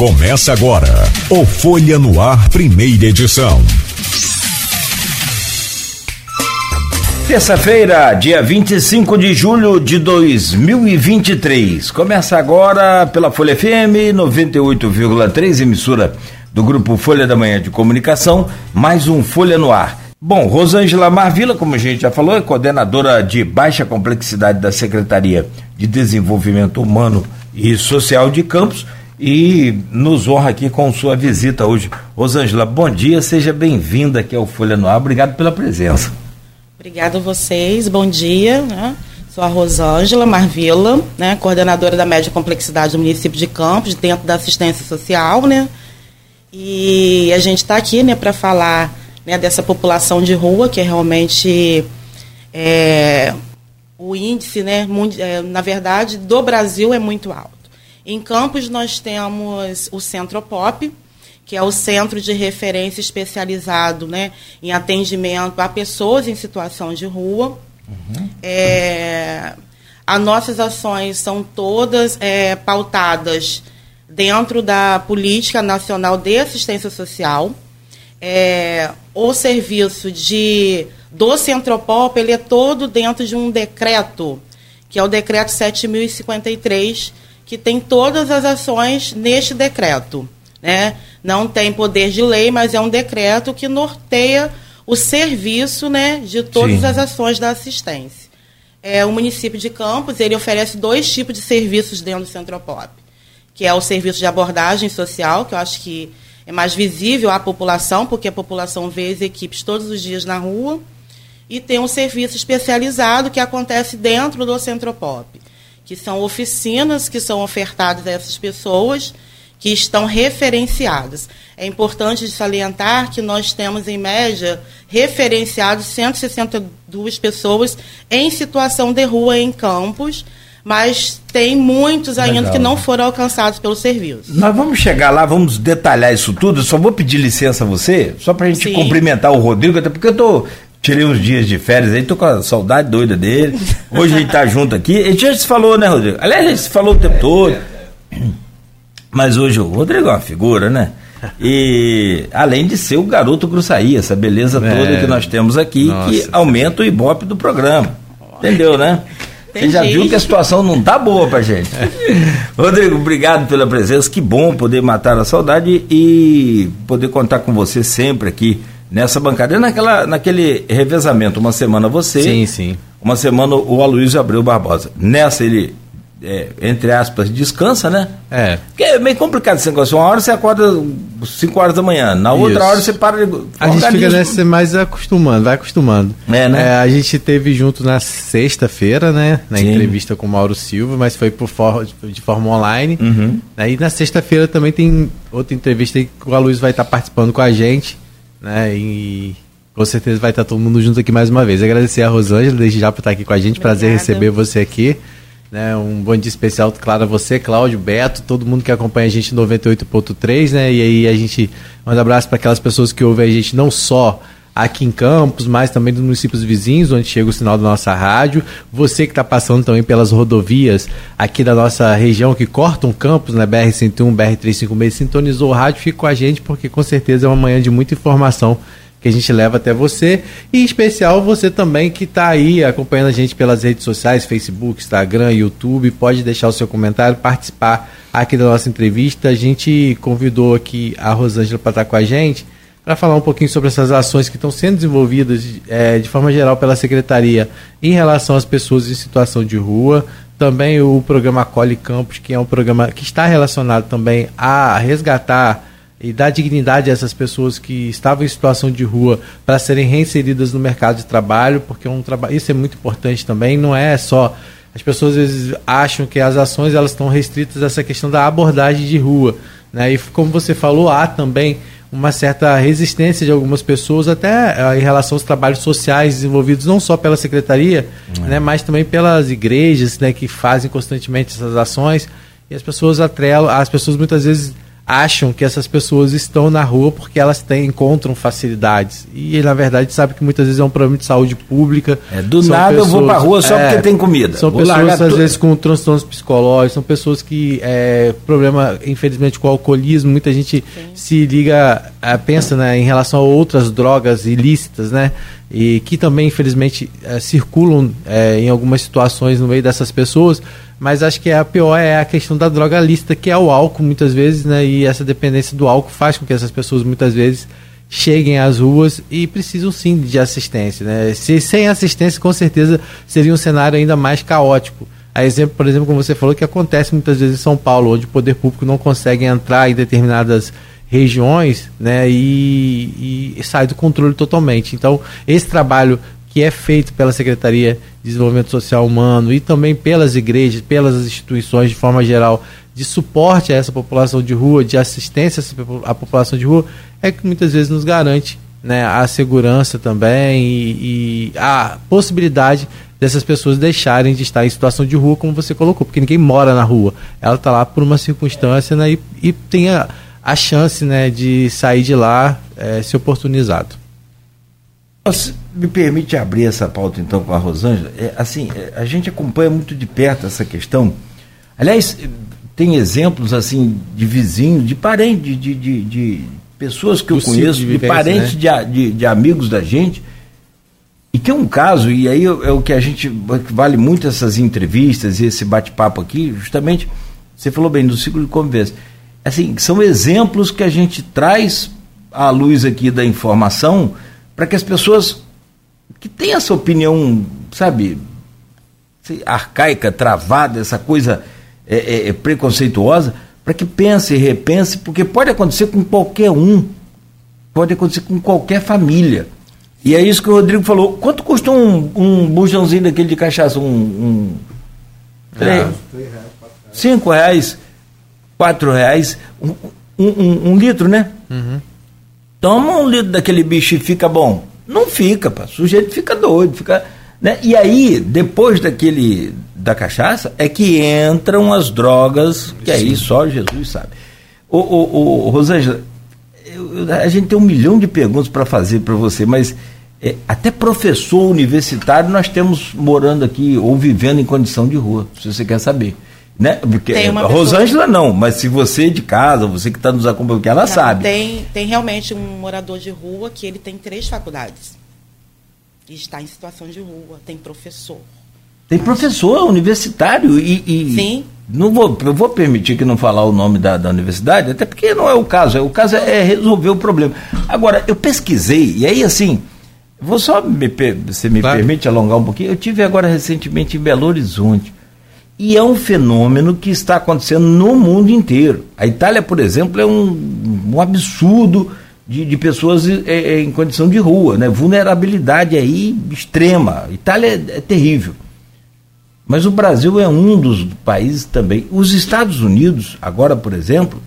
Começa agora o Folha no Ar, primeira edição. Terça-feira, dia 25 de julho de 2023. Começa agora pela Folha FM 98,3, emissora do grupo Folha da Manhã de Comunicação, mais um Folha no Ar. Bom, Rosângela Marvila, como a gente já falou, é coordenadora de baixa complexidade da Secretaria de Desenvolvimento Humano e Social de Campos e nos honra aqui com sua visita hoje. Rosângela, bom dia, seja bem-vinda aqui ao Folha no Ar, obrigado pela presença. Obrigada a vocês, bom dia. Né? Sou a Rosângela Marvila, né, coordenadora da média complexidade do município de Campos, dentro da assistência social, né? E a gente está aqui, né, para falar né, dessa população de rua que é realmente é, o índice, né, é, na verdade, do Brasil é muito alto. Em Campos, nós temos o Centro Pop, que é o centro de referência especializado né, em atendimento a pessoas em situação de rua. Uhum. É, as nossas ações são todas é, pautadas dentro da Política Nacional de Assistência Social. É, o serviço de, do Centropop ele é todo dentro de um decreto, que é o decreto 7.053, que tem todas as ações neste decreto. Né? Não tem poder de lei, mas é um decreto que norteia o serviço né, de todas Sim. as ações da assistência. É, o município de Campos ele oferece dois tipos de serviços dentro do Centropop, que é o serviço de abordagem social, que eu acho que é mais visível à população, porque a população vê as equipes todos os dias na rua, e tem um serviço especializado que acontece dentro do Centropop que são oficinas que são ofertadas a essas pessoas que estão referenciadas. É importante salientar que nós temos, em média, referenciados 162 pessoas em situação de rua em campos, mas tem muitos ainda Legal. que não foram alcançados pelo serviço. Nós vamos chegar lá, vamos detalhar isso tudo. só vou pedir licença a você, só para a gente Sim. cumprimentar o Rodrigo, até porque eu tô Tirei uns dias de férias aí, tô com a saudade doida dele. Hoje a gente tá junto aqui. A gente já se falou, né, Rodrigo? Aliás, a gente se falou o tempo todo. Mas hoje o Rodrigo é uma figura, né? E além de ser o garoto Gruçaí, essa beleza é. toda que nós temos aqui, Nossa. que aumenta o ibope do programa. Entendeu, né? Você já viu que a situação não tá boa pra gente. Rodrigo, obrigado pela presença. Que bom poder matar a saudade e poder contar com você sempre aqui nessa bancada. E naquela, naquele revezamento, uma semana você. Sim, sim. Uma semana o Aloysio Abreu Barbosa. Nessa ele, é, entre aspas, descansa, né? É. Porque é meio complicado esse negócio. Uma hora você acorda 5 horas da manhã, na outra Isso. hora você para de. A gente fica nessa mais acostumando, vai acostumando. É, né? É, a gente teve junto na sexta-feira, né? Na Sim. entrevista com o Mauro Silva, mas foi por for, de forma online. Uhum. Aí na sexta-feira também tem outra entrevista que o Aloysio vai estar participando com a gente né? E com certeza vai estar todo mundo junto aqui mais uma vez. Agradecer a Rosângela desde já por estar aqui com a gente. Obrigada. Prazer receber você aqui. Né, um bom dia especial, claro, a você, Cláudio, Beto, todo mundo que acompanha a gente 98.3, né? E aí a gente manda um abraço para aquelas pessoas que ouvem a gente não só aqui em Campos, mas também dos municípios vizinhos, onde chega o sinal da nossa rádio. Você que está passando também pelas rodovias aqui da nossa região, que cortam Campos, né, BR-101, BR-356, sintonizou o rádio, fica com a gente, porque com certeza é uma manhã de muita informação que a gente leva até você, e em especial você também que está aí acompanhando a gente pelas redes sociais, Facebook, Instagram, YouTube, pode deixar o seu comentário, participar aqui da nossa entrevista. A gente convidou aqui a Rosângela para estar com a gente, para falar um pouquinho sobre essas ações que estão sendo desenvolvidas é, de forma geral pela Secretaria em relação às pessoas em situação de rua. Também o programa Acolhe Campos, que é um programa que está relacionado também a resgatar e dar dignidade a essas pessoas que estavam em situação de rua para serem reinseridas no mercado de trabalho, porque é um trabalho, isso é muito importante também, não é só as pessoas às vezes acham que as ações elas estão restritas a essa questão da abordagem de rua, né? E como você falou, há também uma certa resistência de algumas pessoas até uh, em relação aos trabalhos sociais desenvolvidos não só pela secretaria, uhum. né, mas também pelas igrejas, né, que fazem constantemente essas ações e as pessoas atrelam, as pessoas muitas vezes acham que essas pessoas estão na rua porque elas têm, encontram facilidades. E na verdade sabe que muitas vezes é um problema de saúde pública. É, do nada pessoas, eu vou para rua só é, porque tem comida. São vou pessoas às vezes com transtornos psicológicos, são pessoas que é, problema infelizmente com o alcoolismo, muita gente Sim. se liga, é, pensa né, em relação a outras drogas ilícitas, né? E que também infelizmente é, circulam é, em algumas situações no meio dessas pessoas mas acho que a pior é a questão da droga lícita, que é o álcool muitas vezes, né? E essa dependência do álcool faz com que essas pessoas muitas vezes cheguem às ruas e precisam sim de assistência, né? Se, sem assistência, com certeza seria um cenário ainda mais caótico. A exemplo, por exemplo, como você falou, que acontece muitas vezes em São Paulo, onde o poder público não consegue entrar em determinadas regiões né, e, e sai do controle totalmente. Então, esse trabalho que é feito pela Secretaria de Desenvolvimento Social Humano e também pelas igrejas, pelas instituições de forma geral, de suporte a essa população de rua, de assistência à população de rua, é que muitas vezes nos garante né, a segurança também e, e a possibilidade dessas pessoas deixarem de estar em situação de rua, como você colocou, porque ninguém mora na rua. Ela está lá por uma circunstância né, e, e tem a, a chance né, de sair de lá é, se oportunizado. Você me permite abrir essa pauta então com a Rosângela? É, assim, é, a gente acompanha muito de perto essa questão. Aliás, tem exemplos assim de vizinhos, de parentes, de, de, de pessoas que eu conheço, de, vivência, de parentes, né? de, de, de, amigos da gente. E tem um caso, e aí é o que a gente vale muito essas entrevistas e esse bate-papo aqui, justamente, você falou bem do ciclo de convivência. Assim, são exemplos que a gente traz à luz aqui da informação para que as pessoas que têm essa opinião, sabe, arcaica, travada, essa coisa é, é, é preconceituosa, para que pense e repense, porque pode acontecer com qualquer um, pode acontecer com qualquer família. E é isso que o Rodrigo falou. Quanto custa um, um bujãozinho daquele de cachaça? Um. um três, cinco reais, quatro reais, um, um, um litro, né? Uhum. Toma um litro daquele bicho e fica bom. Não fica, pá. o sujeito fica doido, fica. Né? E aí, depois daquele da cachaça, é que entram as drogas, que aí só Jesus sabe. Ô, ô, ô Rosângela, eu, a gente tem um milhão de perguntas para fazer para você, mas é, até professor universitário nós temos morando aqui ou vivendo em condição de rua, se você quer saber. Né? Porque tem uma Rosângela não, mas se você de casa, você que está nos acompanhando, ela não, sabe. Tem, tem realmente um morador de rua que ele tem três faculdades. E está em situação de rua, tem professor. Tem professor universitário e, e Sim. Não vou, eu vou permitir que não falar o nome da, da universidade, até porque não é o caso. É, o caso é resolver o problema. Agora, eu pesquisei, e aí assim, vou só me, se me claro. permite alongar um pouquinho. Eu tive agora recentemente em Belo Horizonte. E é um fenômeno que está acontecendo no mundo inteiro. A Itália, por exemplo, é um, um absurdo de, de pessoas é, em condição de rua, né? vulnerabilidade aí extrema. A Itália é, é terrível. Mas o Brasil é um dos países também. Os Estados Unidos, agora, por exemplo,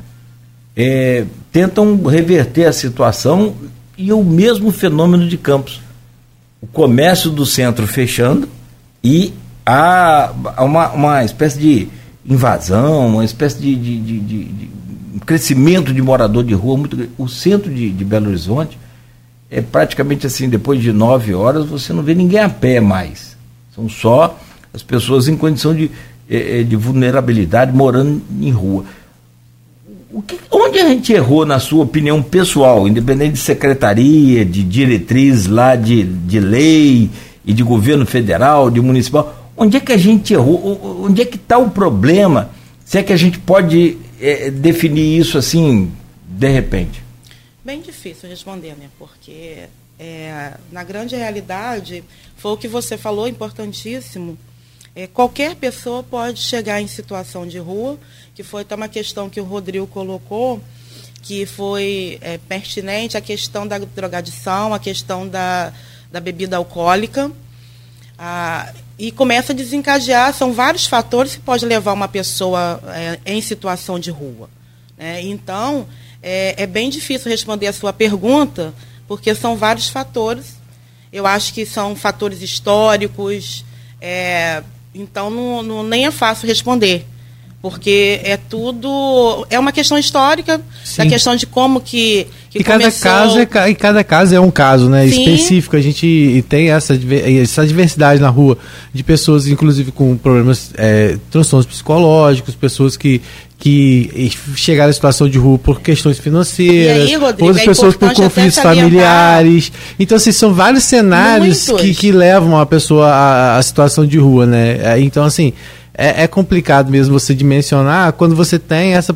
é, tentam reverter a situação e o mesmo fenômeno de Campos. O comércio do centro fechando e há uma, uma espécie de invasão, uma espécie de, de, de, de crescimento de morador de rua muito O centro de, Belo Horizonte é praticamente assim, depois de nove horas você não vê ninguém a pé mais. São só as pessoas em condição de, eh, de vulnerabilidade morando em rua. Que, onde a gente errou, na sua opinião pessoal, independente de secretaria, de diretriz lá de, de lei e de governo federal, de municipal, Onde é que a gente errou? Onde é que está o problema? Se é que a gente pode é, definir isso assim, de repente? Bem difícil responder, né? Porque é, na grande realidade, foi o que você falou, importantíssimo. É, qualquer pessoa pode chegar em situação de rua, que foi até uma questão que o Rodrigo colocou, que foi é, pertinente, a questão da drogadição, a questão da, da bebida alcoólica. Ah, e começa a desencadear, são vários fatores que pode levar uma pessoa é, em situação de rua. Né? Então, é, é, bem difícil responder a sua pergunta, porque são vários fatores. Eu acho que são fatores históricos, é, então não, não, nem é fácil responder. Porque é tudo é uma questão histórica Sim. da questão de como que, que e cada caso é e cada caso é um caso né Sim. específico a gente tem essa essa diversidade na rua de pessoas inclusive com problemas é, transtornos psicológicos pessoas que que chegaram à situação de rua por questões financeiras, aí, Rodrigo, outras é pessoas por conflitos familiares. Então, assim, são vários cenários que, que levam a pessoa à, à situação de rua, né? É, então, assim, é, é complicado mesmo você dimensionar quando você tem essa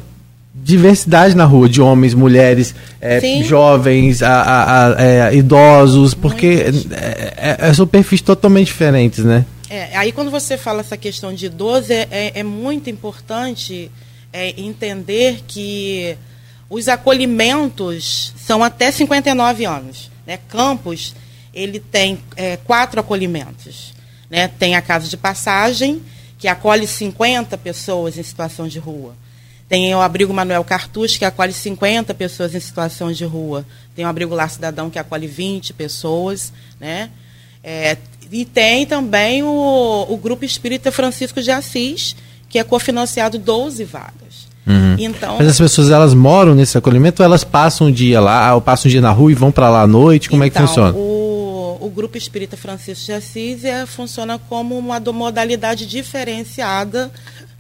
diversidade na rua de homens, mulheres, é, jovens, a, a, a, é, idosos, porque é, é, são perfis totalmente diferentes, né? É, aí quando você fala essa questão de idoso, é, é, é muito importante entender que os acolhimentos são até 59 anos. Né? Campos, ele tem quatro acolhimentos. Né? Tem a casa de passagem, que acolhe 50 pessoas em situação de rua. Tem o abrigo Manuel Cartucho, que acolhe 50 pessoas em situação de rua. Tem o abrigo Lar Cidadão, que acolhe 20 pessoas. Né? É, e tem também o, o Grupo Espírita Francisco de Assis, que é cofinanciado 12 vagas. Uhum. Então, Mas as pessoas elas moram nesse acolhimento ou elas passam um dia lá, ou passam um dia na rua e vão para lá à noite? Como então, é que então, funciona? O o Grupo Espírita Francisco de Assis é, funciona como uma modalidade diferenciada,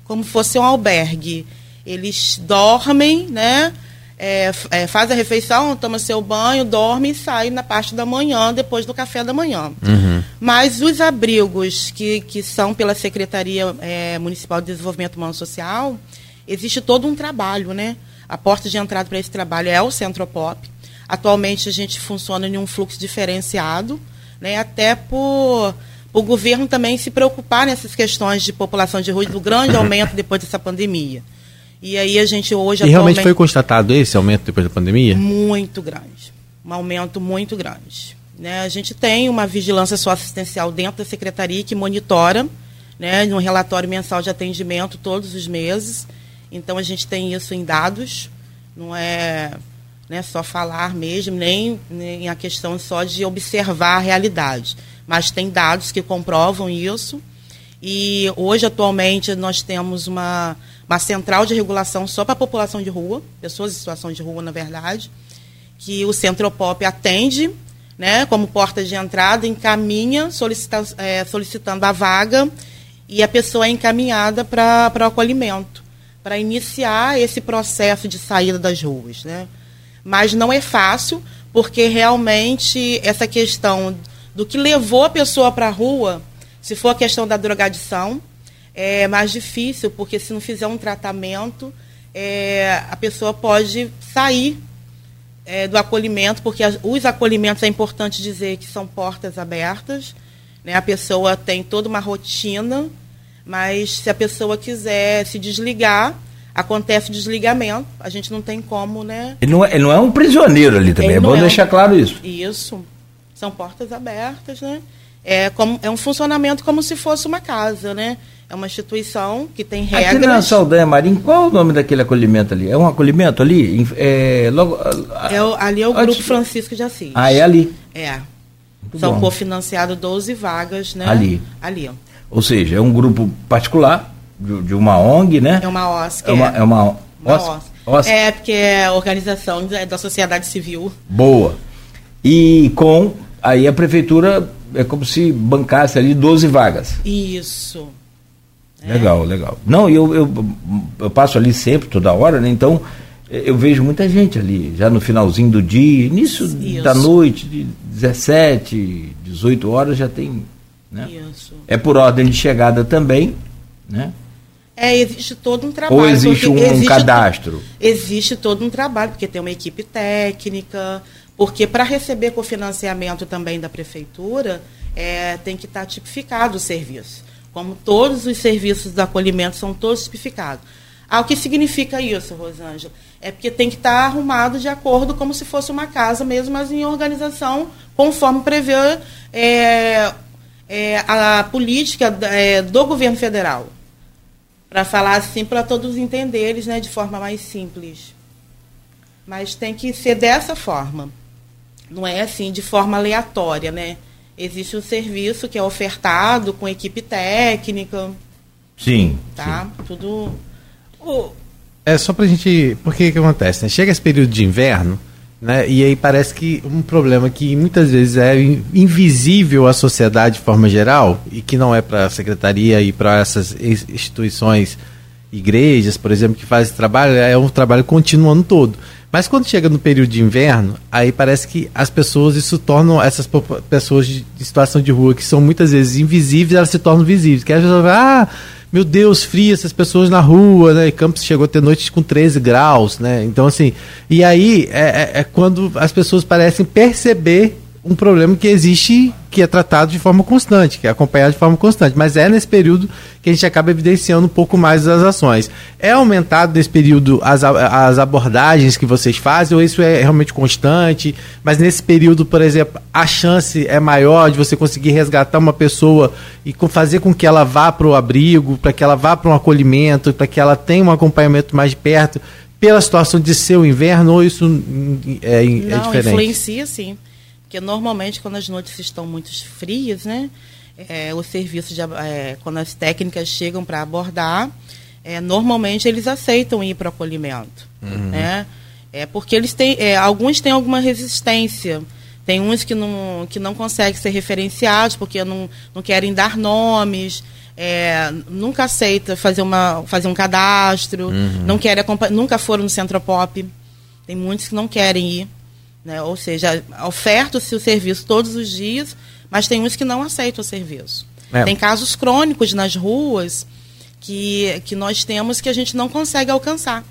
como fosse um albergue. Eles dormem, né? É, é, faz a refeição, toma seu banho, dorme e sai na parte da manhã, depois do café da manhã. Uhum. Mas os abrigos que, que são pela Secretaria é, Municipal de Desenvolvimento Humano Social, existe todo um trabalho, né? A porta de entrada para esse trabalho é o Centro Pop. Atualmente a gente funciona em um fluxo diferenciado, né, até por o governo também se preocupar nessas questões de população de rua, do grande aumento depois dessa pandemia. E aí a gente hoje. E realmente foi constatado esse aumento depois da pandemia? Muito grande. Um aumento muito grande. Né? A gente tem uma vigilância socioassistencial dentro da secretaria que monitora, né, no relatório mensal de atendimento todos os meses. Então a gente tem isso em dados, não é né, só falar mesmo, nem, nem a questão só de observar a realidade. Mas tem dados que comprovam isso. E hoje, atualmente, nós temos uma, uma central de regulação só para a população de rua, pessoas em situação de rua, na verdade, que o Centropop atende né, como porta de entrada, encaminha solicita, é, solicitando a vaga e a pessoa é encaminhada para o acolhimento, para iniciar esse processo de saída das ruas. Né? Mas não é fácil, porque realmente essa questão do que levou a pessoa para a rua, se for a questão da drogadição, é mais difícil, porque se não fizer um tratamento, é, a pessoa pode sair é, do acolhimento, porque as, os acolhimentos é importante dizer que são portas abertas, né? a pessoa tem toda uma rotina, mas se a pessoa quiser se desligar, acontece o desligamento, a gente não tem como, né? Ele não é, ele não é um prisioneiro ali também, ele é bom é deixar um, claro isso. Isso. São portas abertas, né? É, como, é um funcionamento como se fosse uma casa, né? É uma instituição que tem regras. Aqui na Saldanha Marinho, qual é o nome daquele acolhimento ali? É um acolhimento ali? É, logo, é ali é o Grupo Francisco de Assis. Ah, é ali? É. Muito São cofinanciados 12 vagas, né? Ali. Ali. Ou seja, é um grupo particular de, de uma ONG, né? É uma OSC. É uma, é uma, uma OSC. OSC. É, porque é organização da sociedade civil. Boa. E com. Aí a prefeitura é como se bancasse ali 12 vagas. Isso. É. Legal, legal. Não, eu, eu, eu passo ali sempre, toda hora, né? Então eu vejo muita gente ali, já no finalzinho do dia, início Isso. da noite, de 17, 18 horas já tem. Né? Isso. É por ordem de chegada também, né? É, existe todo um trabalho. Ou existe um, existe cadastro? existe todo um trabalho, porque tem uma equipe técnica, porque para receber cofinanciamento também da prefeitura, é, tem que estar tá tipificado o serviço. Como todos os serviços do acolhimento são todos tipificados. Ah, o que significa isso, Rosângela? É porque tem que estar tá arrumado de acordo como se fosse uma casa mesmo, mas em organização conforme prevê é, é, a política é, do governo federal para falar assim para todos entenderem né, de forma mais simples. Mas tem que ser dessa forma. Não é assim de forma aleatória, né? Existe um serviço que é ofertado com equipe técnica. Sim. Tá? Sim. Tudo É só pra gente. Porque que acontece? Né? Chega esse período de inverno, né? E aí parece que um problema que muitas vezes é invisível à sociedade de forma geral, e que não é para a secretaria e para essas instituições, igrejas, por exemplo, que fazem esse trabalho, é um trabalho contínuo o ano todo. Mas quando chega no período de inverno, aí parece que as pessoas, isso tornam essas pessoas de situação de rua, que são muitas vezes invisíveis, elas se tornam visíveis. Que as pessoas ah, meu Deus, fria essas pessoas na rua, né? E Campos chegou a ter noites com 13 graus, né? Então, assim, e aí é, é, é quando as pessoas parecem perceber um problema que existe, que é tratado de forma constante, que é acompanhado de forma constante. Mas é nesse período que a gente acaba evidenciando um pouco mais as ações. É aumentado nesse período as, as abordagens que vocês fazem, ou isso é realmente constante? Mas nesse período, por exemplo, a chance é maior de você conseguir resgatar uma pessoa e fazer com que ela vá para o abrigo, para que ela vá para um acolhimento, para que ela tenha um acompanhamento mais de perto, pela situação de ser o inverno, ou isso é, é Não, diferente? influencia sim. Porque normalmente quando as noites estão muito frias, né? É, o serviço de, é, quando as técnicas chegam para abordar, é, normalmente eles aceitam ir para o acolhimento, uhum. né? É porque eles têm, é, alguns têm alguma resistência. Tem uns que não, que não conseguem ser referenciados porque não, não querem dar nomes, é, nunca aceita fazer, uma, fazer um cadastro, uhum. não querem nunca foram no Centro Pop. Tem muitos que não querem ir. Né? Ou seja, oferta-se o serviço todos os dias, mas tem uns que não aceitam o serviço. É. Tem casos crônicos nas ruas que, que nós temos que a gente não consegue alcançar.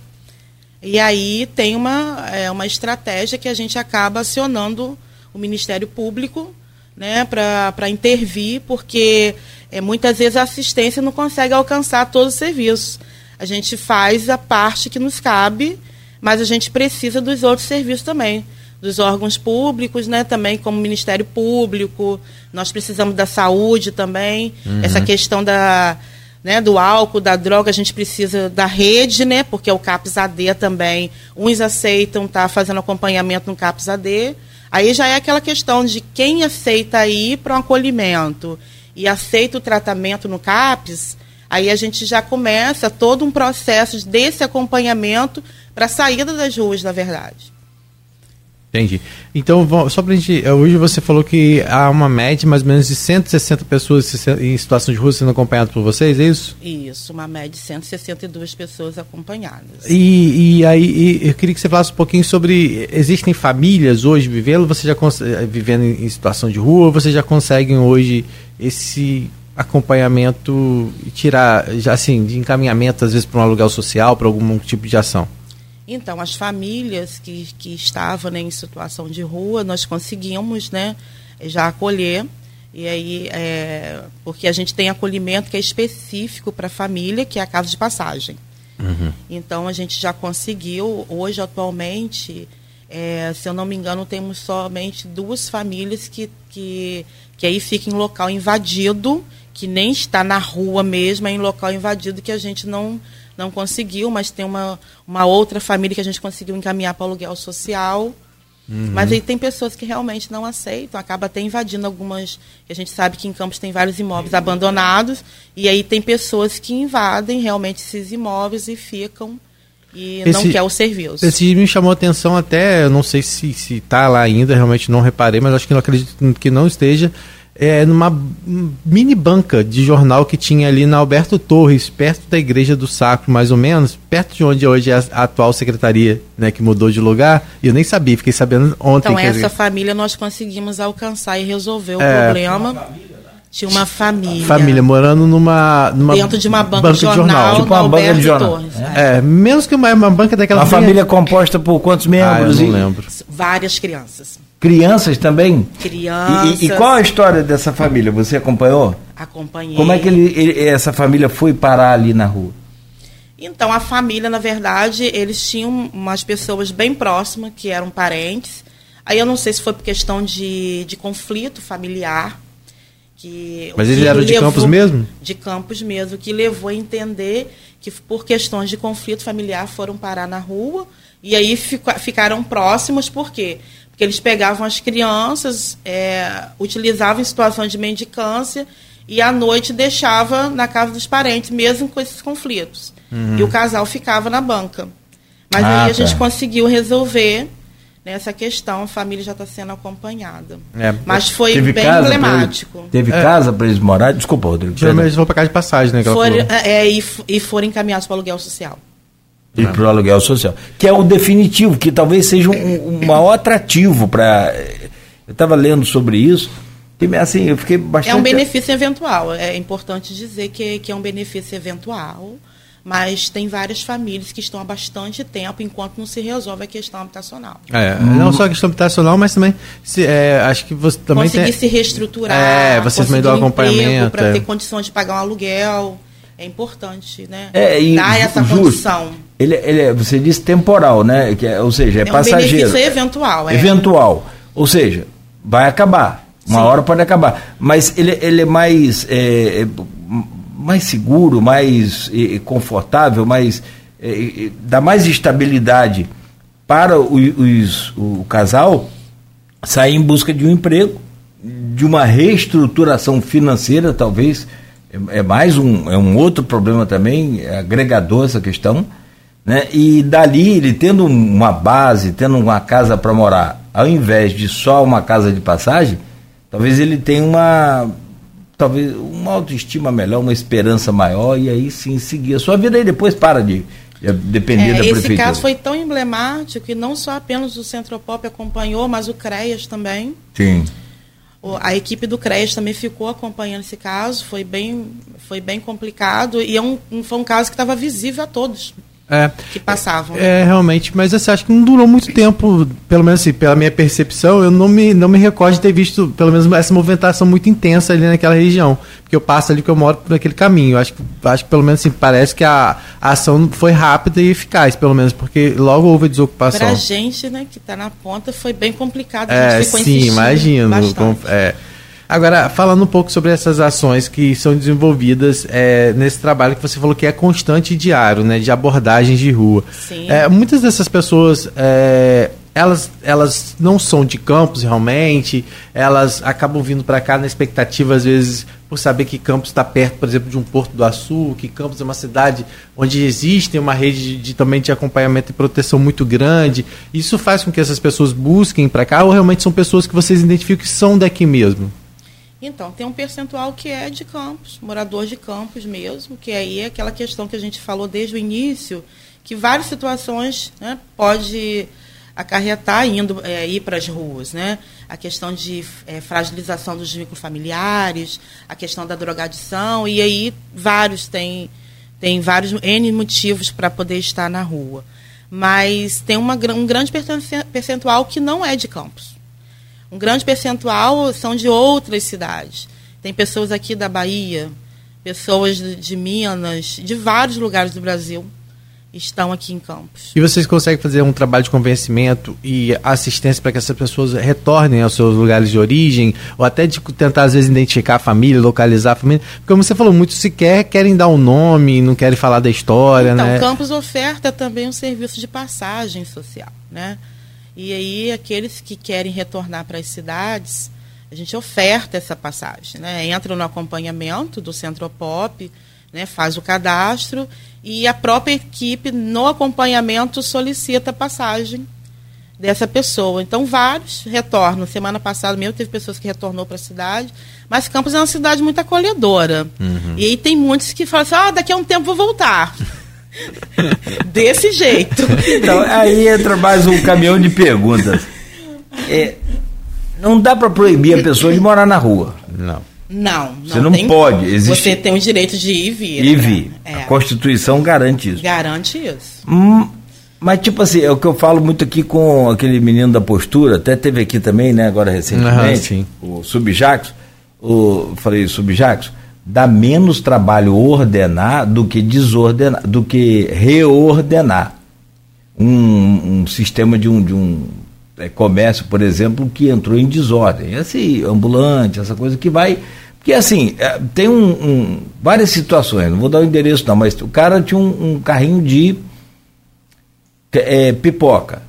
E aí tem uma, é, uma estratégia que a gente acaba acionando o Ministério Público né, para intervir, porque é, muitas vezes a assistência não consegue alcançar todos os serviços. A gente faz a parte que nos cabe, mas a gente precisa dos outros serviços também dos órgãos públicos, né, também como Ministério Público, nós precisamos da saúde também, uhum. essa questão da, né, do álcool, da droga, a gente precisa da rede, né, porque o CAPS AD também, uns aceitam estar tá fazendo acompanhamento no CAPS AD, aí já é aquela questão de quem aceita ir para um acolhimento e aceita o tratamento no CAPS, aí a gente já começa todo um processo desse acompanhamento para a saída das ruas, na verdade. Entendi. Então, só pra gente. Eh, hoje você falou que há uma média mais ou menos de 160 pessoas em situação de rua sendo acompanhadas por vocês, é isso? Isso, uma média de 162 pessoas acompanhadas. E, e aí e eu queria que você falasse um pouquinho sobre. Existem famílias hoje vivendo, você já eh, vivendo em situação de rua, ou vocês já conseguem hoje esse acompanhamento e tirar, já assim, de encaminhamento, às vezes, para um aluguel social, para algum tipo de ação? Então, as famílias que, que estavam né, em situação de rua, nós conseguimos né, já acolher. E aí, é, porque a gente tem acolhimento que é específico para a família, que é a casa de passagem. Uhum. Então, a gente já conseguiu, hoje, atualmente, é, se eu não me engano, temos somente duas famílias que, que, que aí ficam em local invadido, que nem está na rua mesmo, é em local invadido que a gente não não conseguiu, mas tem uma, uma outra família que a gente conseguiu encaminhar para o aluguel social. Uhum. Mas aí tem pessoas que realmente não aceitam, acaba até invadindo algumas. A gente sabe que em Campos tem vários imóveis abandonados, e aí tem pessoas que invadem realmente esses imóveis e ficam e esse, não quer o serviço. Esse me chamou a atenção até, eu não sei se está lá ainda, realmente não reparei, mas acho que não acredito que não esteja é, numa mini banca de jornal que tinha ali na Alberto Torres, perto da Igreja do Sacro, mais ou menos, perto de onde hoje é a, atual secretaria, né, que mudou de lugar. E eu nem sabia, fiquei sabendo ontem. Então, essa família nós conseguimos alcançar e resolver o é, problema. Tinha uma família. Família morando numa, numa dentro de uma banca, banca de jornal, de jornal. Tipo uma banca de jornal. Torres, é. é. menos que uma, uma banca daquela. Uma família composta por quantos membros? Ah, eu não lembro. Várias crianças. Crianças também? Crianças. E, e, qual a história dessa família? Você acompanhou? Acompanhei. Como é que ele, ele, essa família foi parar ali na rua? Então, a família, na verdade, eles tinham umas pessoas bem próximas, que eram parentes. Aí eu não sei se foi por questão de, de conflito familiar. Que, Mas eles eram de Campos mesmo? De Campos mesmo, que levou a entender que por questões de conflito familiar foram parar na rua. E aí ficaram próximos, por quê? Porque eles pegavam as crianças, é, utilizavam em situação de mendicância e à noite deixava na casa dos parentes, mesmo com esses conflitos. Uhum. E o casal ficava na banca. Mas ah, aí a tá. gente conseguiu resolver nessa questão, a família já está sendo acompanhada. É, Mas foi bem emblemático. Ele, teve é. casa para eles morar? Desculpa, Rodrigo. Geralmente eles vão para casa de passagem, né? For, é, e, e foram encaminhados para o aluguel social. E para o aluguel social. Que é o definitivo, que talvez seja um, um maior atrativo para. Eu estava lendo sobre isso. Que, assim, eu fiquei bastante. É um benefício eventual. É importante dizer que, que é um benefício eventual mas tem várias famílias que estão há bastante tempo enquanto não se resolve a questão habitacional. É, não só a questão habitacional, mas também se, é, acho que você também conseguir tem, se reestruturar, é, você também dá um acompanhamento para é. ter condições de pagar um aluguel. É importante, né? É, e, Dar essa justo, condição. Ele, ele, é, você disse temporal, né? Que é, ou seja, é, é um passageiro. Benefício eventual, é. Eventual. Ou seja, vai acabar. Uma Sim. hora pode acabar. Mas ele, ele é mais é, mais seguro, mais eh, confortável, mais eh, dá mais estabilidade para o, os, o casal sair em busca de um emprego, de uma reestruturação financeira, talvez é, é mais um é um outro problema também é agregador essa questão, né? E dali ele tendo uma base, tendo uma casa para morar, ao invés de só uma casa de passagem, talvez ele tenha uma talvez uma autoestima melhor, uma esperança maior e aí sim seguir a sua vida e depois para de, de depender é, da prefeitura. Esse caso foi tão emblemático que não só apenas o Centropop acompanhou, mas o CREAS também. Sim. O, a equipe do CREAS também ficou acompanhando esse caso, foi bem, foi bem complicado e é um, um foi um caso que estava visível a todos. É, que passavam. É, realmente, mas assim, acho que não durou muito tempo, pelo menos assim, pela minha percepção, eu não me, não me recordo de ter visto, pelo menos, essa movimentação muito intensa ali naquela região. Porque eu passo ali que eu moro por aquele caminho. Acho que, acho que pelo menos assim, parece que a, a ação foi rápida e eficaz, pelo menos, porque logo houve a desocupação. Pra gente, né, que está na ponta, foi bem complicado. É, sim, imagino. Com, é, Agora, falando um pouco sobre essas ações que são desenvolvidas é, nesse trabalho que você falou que é constante e diário, né, de abordagens de rua. Sim. É, muitas dessas pessoas, é, elas, elas não são de campos realmente, elas acabam vindo para cá na expectativa, às vezes, por saber que Campos está perto, por exemplo, de um Porto do Açul, que Campos é uma cidade onde existe uma rede de, de, também de acompanhamento e proteção muito grande. Isso faz com que essas pessoas busquem para cá ou realmente são pessoas que vocês identificam que são daqui mesmo? Então, tem um percentual que é de campos, morador de campos mesmo, que aí é aquela questão que a gente falou desde o início, que várias situações né, pode acarretar indo é, ir para as ruas, né? A questão de é, fragilização dos vínculos familiares, a questão da drogadição e aí vários têm tem vários n motivos para poder estar na rua, mas tem uma, um grande percentual que não é de campos. Um grande percentual são de outras cidades. Tem pessoas aqui da Bahia, pessoas de, Minas, de vários lugares do Brasil estão aqui em Campos. E vocês conseguem fazer um trabalho de convencimento e assistência para que essas pessoas retornem aos seus lugares de origem, ou até de tentar, às vezes, identificar a família, localizar a família? Porque, como você falou, muitos sequer querem dar um nome, não querem falar da história, então, né? Campos oferta também um serviço de passagem social, né? E aí, aqueles que querem retornar para as cidades, a gente oferta essa passagem. Né? Entra no acompanhamento do Centropop, né? faz o cadastro e a própria equipe, no acompanhamento, solicita a passagem dessa pessoa. Então, vários retornam. Semana passada mesmo teve pessoas que retornou para a cidade, mas Campos é uma cidade muito acolhedora. Uhum. E aí tem muitos que falam assim, ah, daqui a um tempo vou voltar. Desse jeito. Então, aí entra mais um caminhão de perguntas. É, não dá para proibir a pessoa de morar na rua. Não. Não, não Você não tem, pode. Existe... Você tem o direito de ir e vir. Ir e vir. É. A Constituição garante isso. Garante isso. Hum, mas, tipo assim, é o que eu falo muito aqui com aquele menino da postura, até teve aqui também, né, agora recentemente, uhum, o Subjacos. O, falei Subjacos dá menos trabalho ordenar do que desordenar, do que reordenar. Um, um sistema de um, de um é, comércio, por exemplo, que entrou em desordem. Esse ambulante, essa coisa que vai. Porque assim, é, tem um, um, várias situações, não vou dar o endereço não, mas o cara tinha um, carrinho de é, pipoca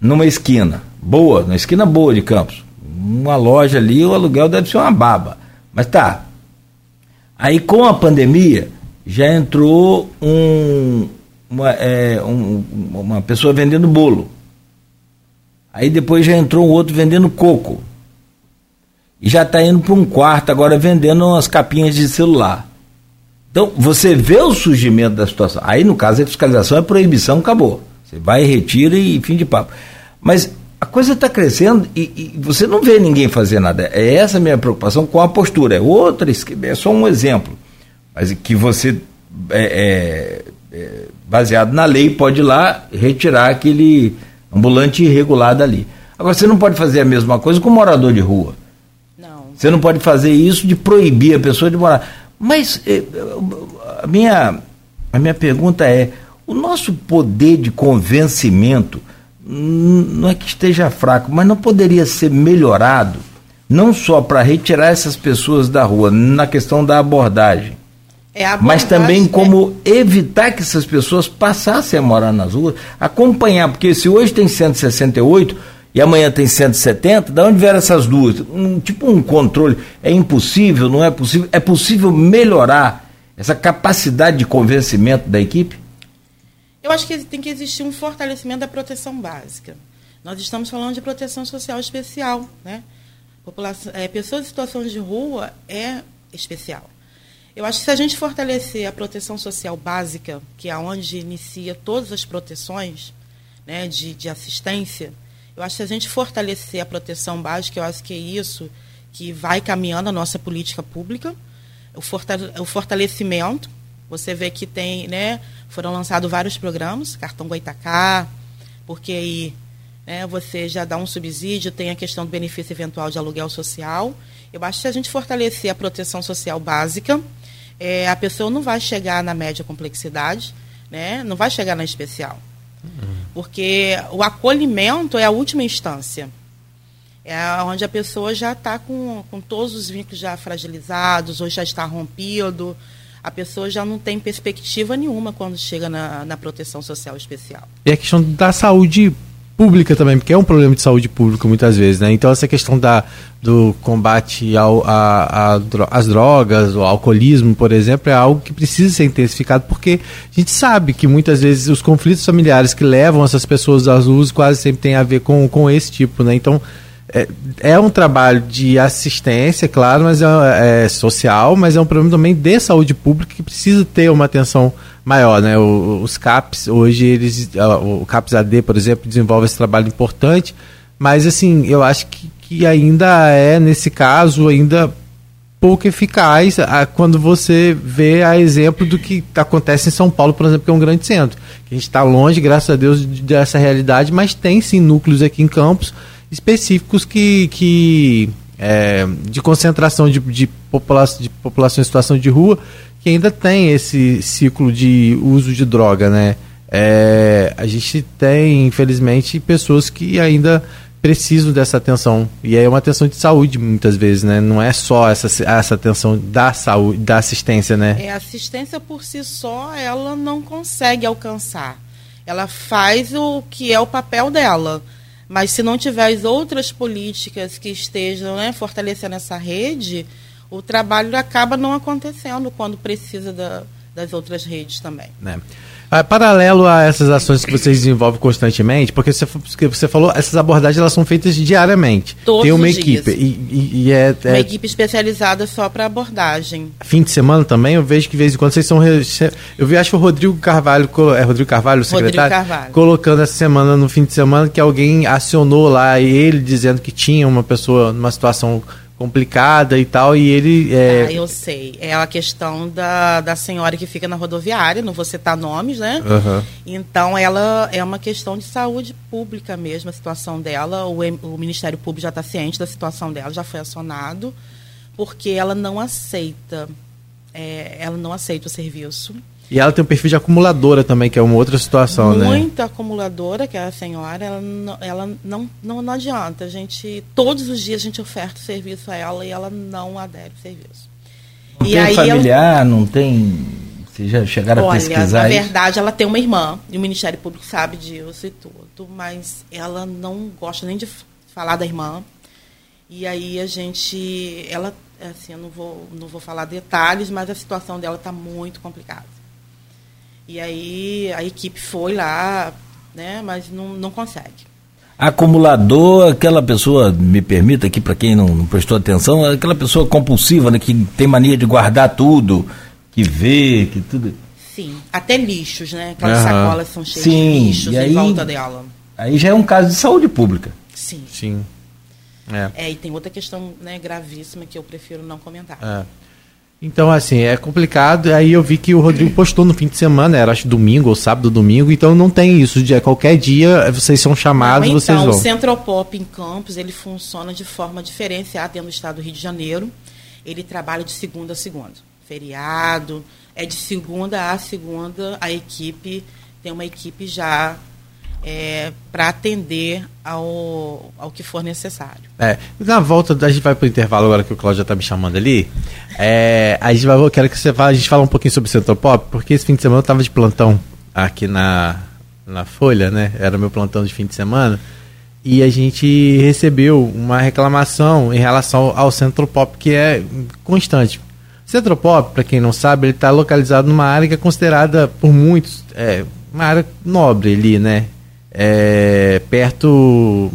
numa esquina, boa, na esquina boa de Campos. Uma loja ali, o aluguel deve ser uma baba. Mas tá, Aí com a pandemia já entrou um, uma, é, um, uma pessoa vendendo bolo. Aí depois já entrou um outro vendendo coco. E já está indo para um quarto agora vendendo umas capinhas de celular. Então, você vê o surgimento da situação. Aí, no caso, a fiscalização é proibição, acabou. Você vai, retira e fim de papo. Mas coisa está crescendo e, e, você não vê ninguém fazer nada. É essa a minha preocupação com a postura. É outra, é só um exemplo. Mas que você, é, é, é, baseado na lei, pode ir lá retirar aquele ambulante irregular dali. Agora, você não pode fazer a mesma coisa com morador de rua. Não. Você não pode fazer isso de proibir a pessoa de morar. Mas é, a, minha, a minha pergunta é: o nosso poder de convencimento não é que esteja fraco, mas não poderia ser melhorado, não só para retirar essas pessoas da rua, na questão da abordagem, é abordagem mas também como é... evitar que essas pessoas passassem a morar nas ruas, acompanhar, porque se hoje tem 168 e amanhã tem 170, de onde vieram essas duas? Um, tipo um controle. É impossível, não é possível? É possível melhorar essa capacidade de convencimento da equipe? Eu acho que tem que existir um fortalecimento da proteção básica. Nós estamos falando de proteção social especial, né? População, é, pessoas em situação de rua é especial. Eu acho que se a gente fortalecer a proteção social básica, que é onde inicia todas as proteções né, de, de assistência, eu acho que se a gente fortalecer a proteção básica, eu acho que é isso que vai caminhando a nossa política pública, o fortalecimento. Você vê que tem, né, foram lançados vários programas, cartão Goitacá, porque aí né, você já dá um subsídio, tem a questão do benefício eventual de aluguel social. Eu acho que se a gente fortalecer a proteção social básica, é, a pessoa não vai chegar na média complexidade, né, não vai chegar na especial. Uhum. Porque o acolhimento é a última instância. É onde a pessoa já está com, com todos os vínculos já fragilizados, ou já está rompido, a pessoa já não tem perspectiva nenhuma quando chega na, na proteção social especial. E a questão da saúde pública também, porque é um problema de saúde pública muitas vezes, né? Então essa questão da, do combate ao, a, a, às drogas, o alcoolismo, por exemplo, é algo que precisa ser intensificado, porque a gente sabe que muitas vezes os conflitos familiares que levam essas pessoas às ruas quase sempre tem a ver com, com esse tipo, né? Então é, é um trabalho de assistência, claro, mas é, é, social, mas é um problema também de saúde pública que precisa ter uma atenção maior, né? O, os CAPs hoje eles, o CAPS AD, por exemplo, desenvolve esse trabalho importante, mas assim eu acho que, que ainda é nesse caso ainda pouco eficaz a, quando você vê a exemplo do que acontece em São Paulo, por exemplo, que é um grande centro. A gente está longe, graças a Deus, dessa realidade, mas tem sim núcleos aqui em Campos específicos que, que é, de concentração de, de, popula de população em situação de rua que ainda tem esse ciclo de uso de droga, né? É, a gente tem, infelizmente, pessoas que ainda precisam dessa atenção e é uma atenção de saúde muitas vezes, né? Não é só essa, essa atenção da saúde, da assistência, né? É, a assistência por si só ela não consegue alcançar. Ela faz o que é o papel dela mas se não tiver as outras políticas que estejam né, fortalecendo essa rede, o trabalho acaba não acontecendo quando precisa da, das outras redes também. Né? Ah, paralelo a essas ações que vocês desenvolvem constantemente, porque você, você falou, essas abordagens elas são feitas diariamente. Todos Tem uma equipe. E, e, e é, é, Uma equipe especializada só para abordagem. Fim de semana também, eu vejo que de vez em quando vocês são. Eu vi, acho que o Rodrigo Carvalho, é Rodrigo Carvalho, o secretário, Rodrigo Carvalho. colocando essa semana, no fim de semana, que alguém acionou lá ele dizendo que tinha uma pessoa numa situação complicada e tal, e ele... É... Ah, eu sei. É a questão da, da senhora que fica na rodoviária, não vou citar nomes, né? Uhum. Então, ela é uma questão de saúde pública mesmo, a situação dela. O, o Ministério Público já está ciente da situação dela, já foi acionado, porque ela não aceita, é, ela não aceita o serviço. E ela tem um perfil de acumuladora também, que é uma outra situação, Muito né? Muito acumuladora, que é a senhora, ela, não, ela não, não, não adianta. A gente, todos os dias a gente oferta o serviço a ela e ela não adere ao serviço. Não e tem aí familiar, ela... não tem. Vocês já chegaram Olha, a pesquisar? Na verdade, ela tem uma irmã, e o Ministério Público sabe disso e tudo, mas ela não gosta nem de falar da irmã. E aí a gente. Ela assim, eu não vou, não vou falar detalhes, mas a situação dela está muito complicada. E aí a equipe foi lá, né, mas não, não consegue. Acumulador, aquela pessoa, me permita aqui para quem não, não, prestou atenção, aquela pessoa compulsiva, né, que tem mania de guardar tudo, que vê, que tudo. Sim, até lixos, né? Aquelas uhum. sacolas são cheias Sim, de lixos aí, em volta dela. Aí já é um caso de saúde pública. Sim. Sim. É. é, e tem outra questão né, gravíssima que eu prefiro não comentar. É. Então, assim, é complicado. Aí eu vi que o Rodrigo postou no fim de semana, era acho domingo ou sábado, domingo. Então não tem isso. De qualquer dia vocês são chamados, não, então, vocês vão. O Centropop em Campos, ele funciona de forma diferenciada dentro do estado do Rio de Janeiro. Ele trabalha de segunda a segunda. Feriado, é de segunda a segunda. A equipe tem uma equipe já é, para atender ao, ao que for necessário. É, na volta, a gente vai para o intervalo agora que o Cláudio já está me chamando ali. É, a gente vai, eu quero que você fale, a gente fale um pouquinho sobre o Centro Pop, porque esse fim de semana eu estava de plantão aqui na, na Folha, né? Era meu plantão de fim de semana. E a gente recebeu uma reclamação em relação ao Centro Pop, que é constante. Centro Pop, para quem não sabe, ele está localizado numa área que é considerada por muitos é, uma área nobre ali, né? É, perto.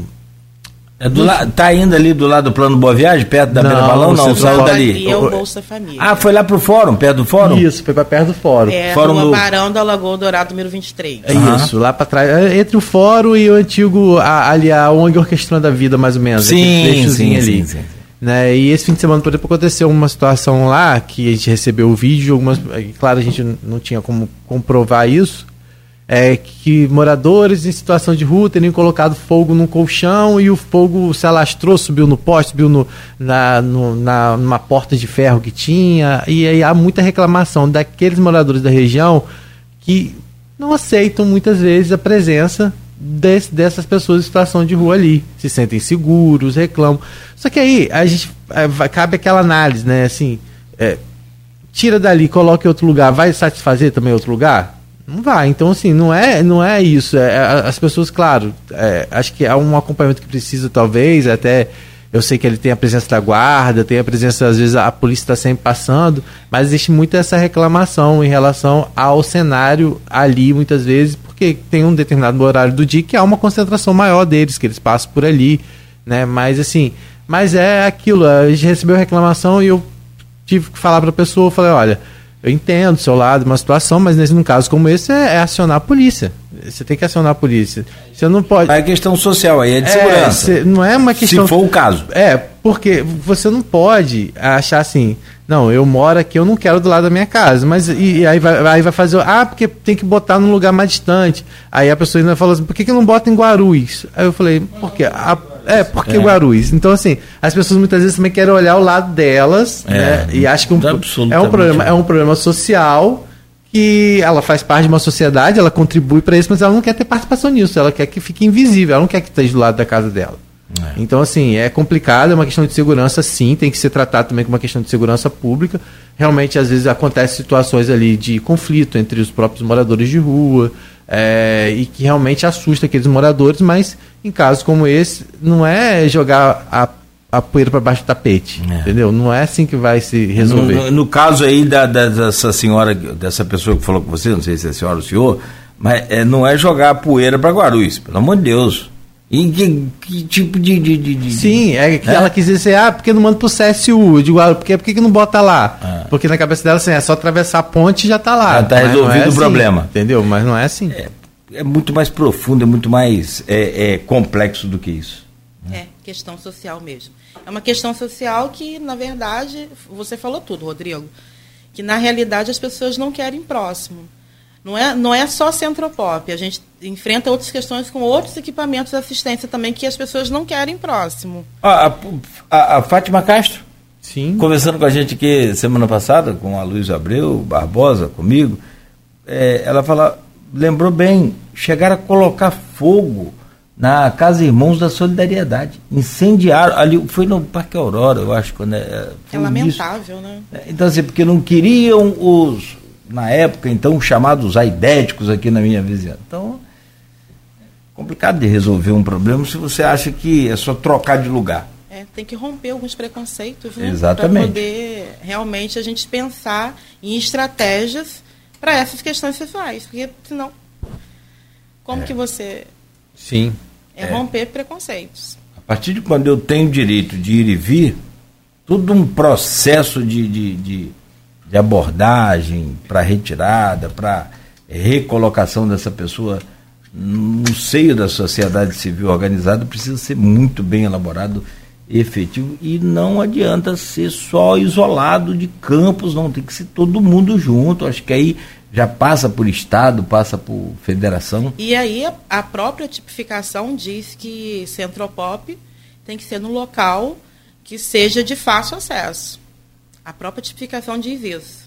É do la... Tá indo ali do lado do plano Boa Viagem, perto da Beira Balão? Não, saiu dali. É o Bolsa Família. Ah, foi lá pro fórum, perto do fórum? Isso, foi para perto do fórum. É, fórum do... Barão da Lagoa Dourado, número 23. É uhum. isso, lá para trás. É, entre o fórum e o antigo, a, ali, a ONG Orquestrando a Vida, mais ou menos. Sim, sim, ali. Sim, sim. Né? E esse fim de semana, por exemplo, aconteceu uma situação lá que a gente recebeu o vídeo, algumas, claro, a gente não tinha como comprovar isso, é, que moradores em situação de rua teriam colocado fogo num colchão e o fogo se alastrou, subiu no poste, subiu no, na, no, na, numa porta de ferro que tinha. E aí há muita reclamação daqueles moradores da região que não aceitam muitas vezes a presença desse, dessas pessoas em situação de rua ali. Se sentem seguros, reclamam. Só que aí a gente é, cabe aquela análise, né? Assim, é, tira dali, coloca em outro lugar, vai satisfazer também outro lugar? Não vai. Então, assim, não é, não é isso. É, é, as pessoas, claro, é, acho que há um acompanhamento que precisa, talvez, até. Eu sei que ele tem a presença da guarda, tem a presença, às vezes a polícia está sempre passando, mas existe muito essa reclamação em relação ao cenário ali, muitas vezes, porque tem um determinado horário do dia que há uma concentração maior deles, que eles passam por ali, né? Mas assim, mas é aquilo, a gente recebeu reclamação e eu tive que falar para a pessoa, falei, olha, eu entendo o seu lado, uma situação, mas nesse, num caso como esse é, é, acionar a polícia. Você tem que acionar a polícia. Você não pode. É questão social aí, é de é, segurança. não é uma questão. Se for o caso. É, porque você não pode achar assim, não, eu moro aqui, eu não quero do lado da minha casa. Mas e, e aí, vai, aí vai fazer, ah, porque tem que botar num lugar mais distante. Aí a pessoa ainda fala assim, por que, que não bota em Guarulhos? Aí eu falei, porque a é, porque é. Guarulhos. Então, assim, as pessoas muitas vezes também querem olhar o lado delas, é, né? E acho que um, é um problema, é um problema social que ela faz parte de uma sociedade, ela contribui para isso, mas ela não quer ter participação nisso, ela quer que fique invisível, ela não quer que esteja do lado da casa dela. É. Então, assim, é complicado, é uma questão de segurança, sim, tem que ser tratado também como uma questão de segurança pública. Realmente, às vezes, acontecem situações ali de conflito entre os próprios moradores de rua, é, e que realmente assusta aqueles moradores, mas em casos como esse, não é jogar a, a poeira para baixo do tapete, é. entendeu? Não é assim que vai se resolver. No, no, no caso aí da, da, dessa senhora, dessa pessoa que falou com você, não sei se é a senhora ou o senhor, mas é, não é jogar a poeira para Guarulhos, pelo amor de Deus. E que, que tipo de, de, de, de, Sim, é que é? ela quis dizer, ah, porque não manda pro CSU? Eu digo, ah, por que, por que não bota lá? Ah. Porque na cabeça dela, assim, é só atravessar a ponte e já tá lá. Já tá resolvido é o assim, problema. Entendeu? Mas não é assim. É, é muito mais profundo, é muito mais é, é, complexo do que isso. É, questão social mesmo. É uma questão social que, na verdade, você falou tudo, Rodrigo, que na realidade as pessoas não querem próximo. Não é, não é só Centropop, a gente enfrenta outras questões com outros equipamentos de assistência também que as pessoas não querem próximo. Ah, a, a, a, Fátima Castro, Sim. conversando com a gente aqui semana passada, com a Luiz Abreu, Barbosa, comigo, é, ela fala, lembrou bem, chegaram a colocar fogo na Casa Irmãos da Solidariedade. Incendiaram, ali foi no Parque Aurora, eu acho. Quando é, é lamentável, isso. né? Então, assim, porque não queriam os na época, então, chamados aidéticos aqui na minha vizinhança. Então, é complicado de resolver um problema se você acha que é só trocar de lugar. É tem que romper alguns preconceitos, né? Exatamente. Para poder realmente a gente pensar em estratégias para essas questões sexuais. Porque senão, como é. que você. Sim. É, é romper preconceitos. A partir de quando eu tenho direito de ir e vir, todo um processo de, de, de, de abordagem para retirada, para recolocação dessa pessoa no seio da sociedade civil organizada precisa ser muito bem elaborado, efetivo e não adianta ser só isolado de campos, não tem que ser todo mundo junto. Acho que aí já passa por estado, passa por federação. E aí a, a própria tipificação diz que Centropop tem que ser no local que seja de fácil acesso. A própria tipificação diz isso.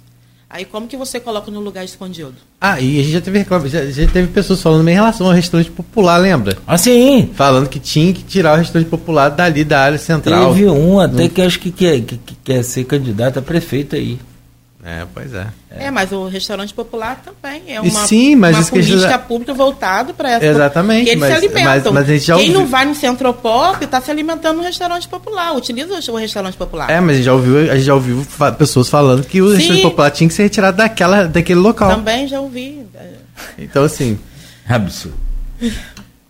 Aí como que você coloca no lugar escondido? Ah, e a gente já teve já, já teve pessoas falando em relação ao restaurante popular, lembra? Ah, sim. Falando que tinha que tirar o restaurante popular dali da área central. Teve um até no... que acho que quer, que, que quer ser candidato a prefeito aí. É, pois é. é. é. mas o restaurante popular também é uma, sim, mas uma política já... pública voltada para essa. Exatamente. Que eles mas, se alimentam. Mas, mas Quem ouviu... não vai no centro pop está se alimentando no restaurante popular, utiliza o restaurante popular. É, mas a gente já ouviu, a gente já ouviu pessoas falando que o sim. restaurante popular tinha que ser retirado daquela, daquele local. Também já ouvi. Então, assim. Absurdo.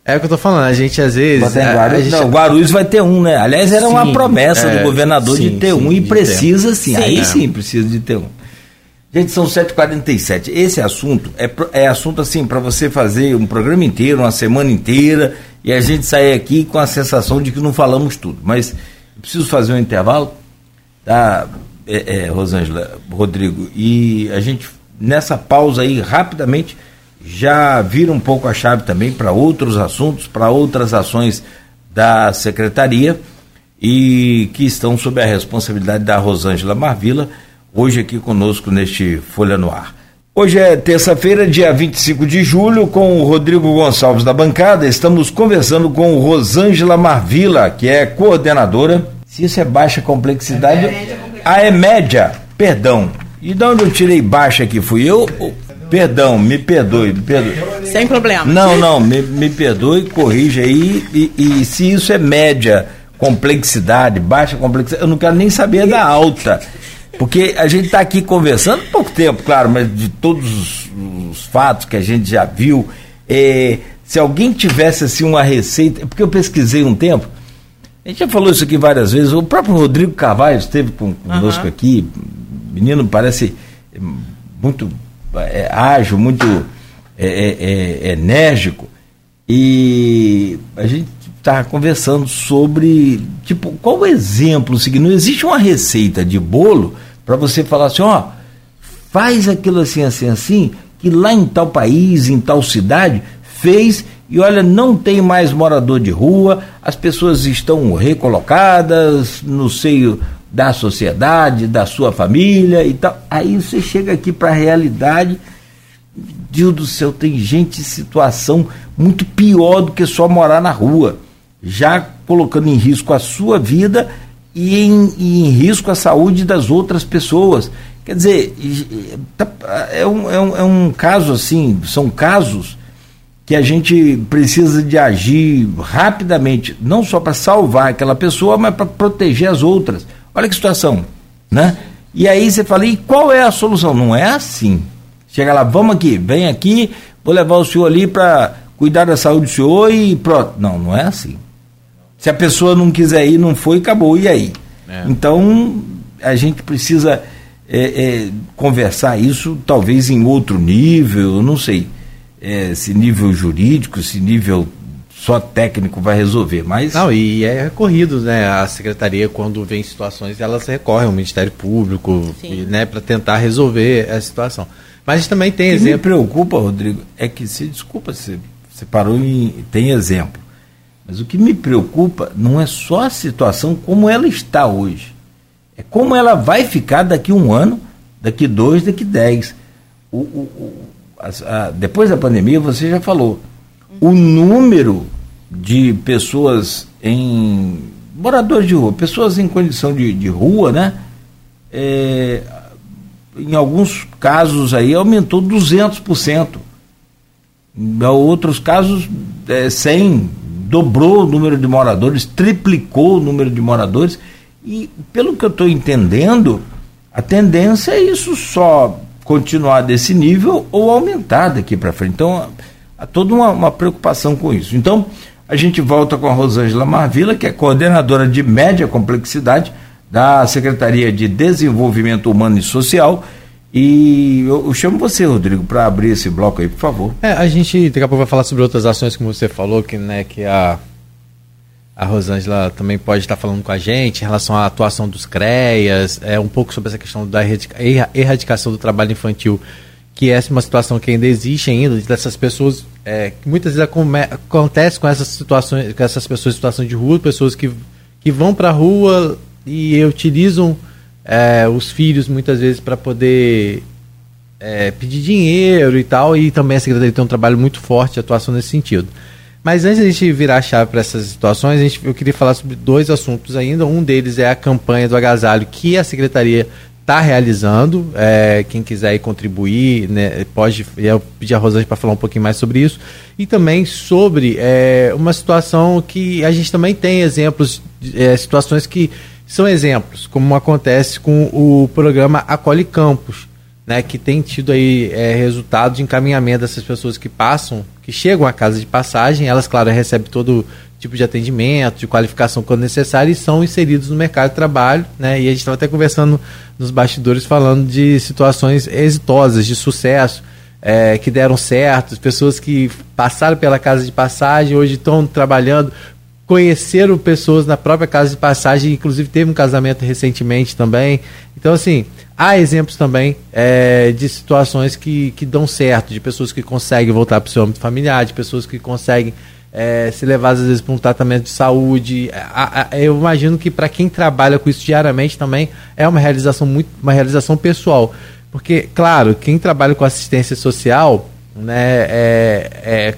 É o que eu tô falando, a gente às vezes. A, Guarulhos, a gente... Não, Guarulhos vai ter um, né? Aliás, era sim, uma promessa é, do governador sim, de ter sim, um e precisa sim. Aí sim precisa de ter um. Gente, são 7h47. Esse assunto é, é assunto assim para você fazer um programa inteiro, uma semana inteira, e a gente sair aqui com a sensação de que não falamos tudo. Mas preciso fazer um intervalo, tá, é, é, Rosângela, Rodrigo, e a gente, nessa pausa aí, rapidamente, já vira um pouco a chave também para outros assuntos, para outras ações da secretaria e que estão sob a responsabilidade da Rosângela Marvila hoje aqui conosco neste Folha no Ar. Hoje é terça-feira, dia 25 de julho, com o Rodrigo Gonçalves da bancada. Estamos conversando com Rosângela Marvila, que é coordenadora. Se isso é baixa complexidade. É média, ah, é média, perdão. E de onde eu tirei baixa aqui? Fui eu? Perdão, me perdoe, me perdoe. Sem problema. Não, não, me, me perdoe, corrija aí. E, e se isso é média complexidade, baixa complexidade, eu não quero nem saber da alta. Porque a gente está aqui conversando, pouco tempo, claro, mas de todos os, os fatos que a gente já viu. É, se alguém tivesse assim uma receita, porque eu pesquisei um tempo, a gente já falou isso aqui várias vezes, o próprio Rodrigo Carvalho esteve com, conosco uhum. aqui, menino parece muito é, ágil, muito é, é, é enérgico, e a gente está conversando sobre, tipo, qual o exemplo seguinte? Não existe uma receita de bolo para você falar assim, ó, faz aquilo assim, assim, assim, que lá em tal país, em tal cidade, fez e olha, não tem mais morador de rua, as pessoas estão recolocadas no seio da sociedade, da sua família e tal. Aí você chega aqui para a realidade, Deus do céu, tem gente em situação muito pior do que só morar na rua, já colocando em risco a sua vida e em, e em risco a saúde das outras pessoas. Quer dizer, tá, é um, é, um, é um caso assim, são casos que a gente precisa de agir rapidamente, não só para salvar aquela pessoa, mas para proteger as outras. Olha que situação, né? E aí você fala, e qual é a solução? Não é assim. Chega lá, vamos aqui, vem aqui, vou levar o senhor ali para cuidar da saúde do senhor e pronto. Não, não é assim. Se a pessoa não quiser ir, não foi, acabou. E aí? É. Então, a gente precisa é, é, conversar isso, talvez em outro nível, não sei é, se nível jurídico, se nível só técnico vai resolver, mas... Não, e é recorrido, né, a secretaria, quando vem situações, elas recorrem ao Ministério Público, e, né, para tentar resolver a situação. Mas também tem exemplo... O que me preocupa, Rodrigo, é que, se desculpa, você, você parou em... tem exemplo. Mas o que me preocupa não é só a situação como ela está hoje. É como ela vai ficar daqui um ano, daqui dois, daqui dez. O, o, a, a, depois da pandemia, você já falou, o número de pessoas em. moradores de rua, pessoas em condição de, de rua, né? É, em alguns casos aí aumentou 200%. Em outros casos, é, 100%, dobrou o número de moradores, triplicou o número de moradores. E pelo que eu estou entendendo, a tendência é isso só continuar desse nível ou aumentar daqui para frente. Então, há toda uma, uma, preocupação com isso. Então, a gente volta com a Rosângela Marvila, que é coordenadora de média complexidade da Secretaria de Desenvolvimento Humano e Social. E eu, eu chamo você, Rodrigo, para abrir esse bloco aí, por favor. É, a gente daqui a pouco vai falar sobre outras ações, como você falou, que, né, que a a Rosângela também pode estar falando com a gente em relação à atuação dos CREAS, é, um pouco sobre essa questão da erradicação do trabalho infantil, que é uma situação que ainda existe ainda, dessas pessoas, é, muitas vezes acontece com essas situações, com essas pessoas em situação de rua, pessoas que, que vão para a rua e utilizam é, os filhos muitas vezes para poder é, pedir dinheiro e tal, e também a Secretaria tem um trabalho muito forte de atuação nesse sentido. Mas antes de a gente virar a chave para essas situações, a gente, eu queria falar sobre dois assuntos ainda. Um deles é a campanha do agasalho que a secretaria está realizando. É, quem quiser contribuir, né, pode. Eu pedir a Rosângela para falar um pouquinho mais sobre isso. E também sobre é, uma situação que a gente também tem exemplos, é, situações que são exemplos, como acontece com o programa Acolhe Campos né, que tem tido aí é, resultado de encaminhamento dessas pessoas que passam, que chegam à casa de passagem, elas, claro, recebem todo tipo de atendimento, de qualificação quando necessário e são inseridos no mercado de trabalho, né, e a gente estava até conversando nos bastidores falando de situações exitosas, de sucesso, é, que deram certo, pessoas que passaram pela casa de passagem, hoje estão trabalhando, conheceram pessoas na própria casa de passagem, inclusive teve um casamento recentemente também. Então, assim, há exemplos também é, de situações que, que dão certo, de pessoas que conseguem voltar para o seu âmbito familiar, de pessoas que conseguem é, se levar às vezes para um tratamento de saúde. eu imagino que para quem trabalha com isso diariamente também é uma realização muito, uma realização pessoal, porque claro, quem trabalha com assistência social, né, é, é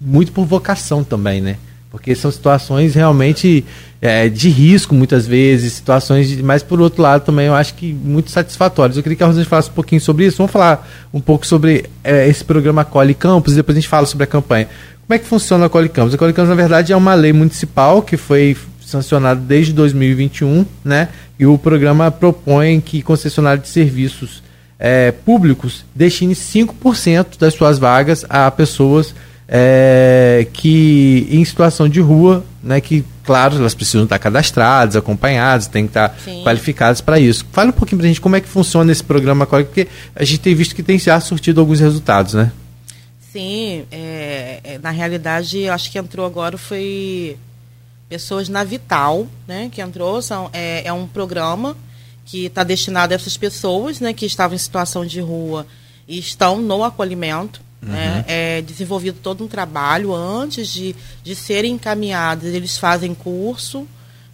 muito por vocação também, né? Porque são situações realmente é, de risco, muitas vezes, situações, de, mas por outro lado também eu acho que muito satisfatórias. Eu queria que a Rosângela falasse um pouquinho sobre isso. Vamos falar um pouco sobre é, esse programa Cole Campos e depois a gente fala sobre a campanha. Como é que funciona a Cole Campos? A Cole Campos, na verdade, é uma lei municipal que foi sancionada desde 2021, né? E o programa propõe que concessionário de serviços é, públicos destine 5% das suas vagas a pessoas é, que em situação de rua, né, que claro, elas precisam estar cadastradas, acompanhadas, têm que estar Sim. qualificadas para isso. Fala um pouquinho para a gente como é que funciona esse programa agora, porque a gente tem visto que tem já surtido alguns resultados, né? Sim, é, é, na realidade, acho que entrou agora foi pessoas na Vital, né, que entrou, são, é, é um programa que está destinado a essas pessoas, né, que estavam em situação de rua e estão no acolhimento, Uhum. Né? É desenvolvido todo um trabalho antes de, de serem encaminhados. Eles fazem curso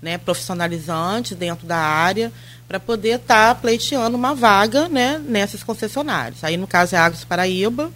né, profissionalizante dentro da área para poder estar tá pleiteando uma vaga né, nessas concessionárias. Aí, no caso, é a Agros Paraíba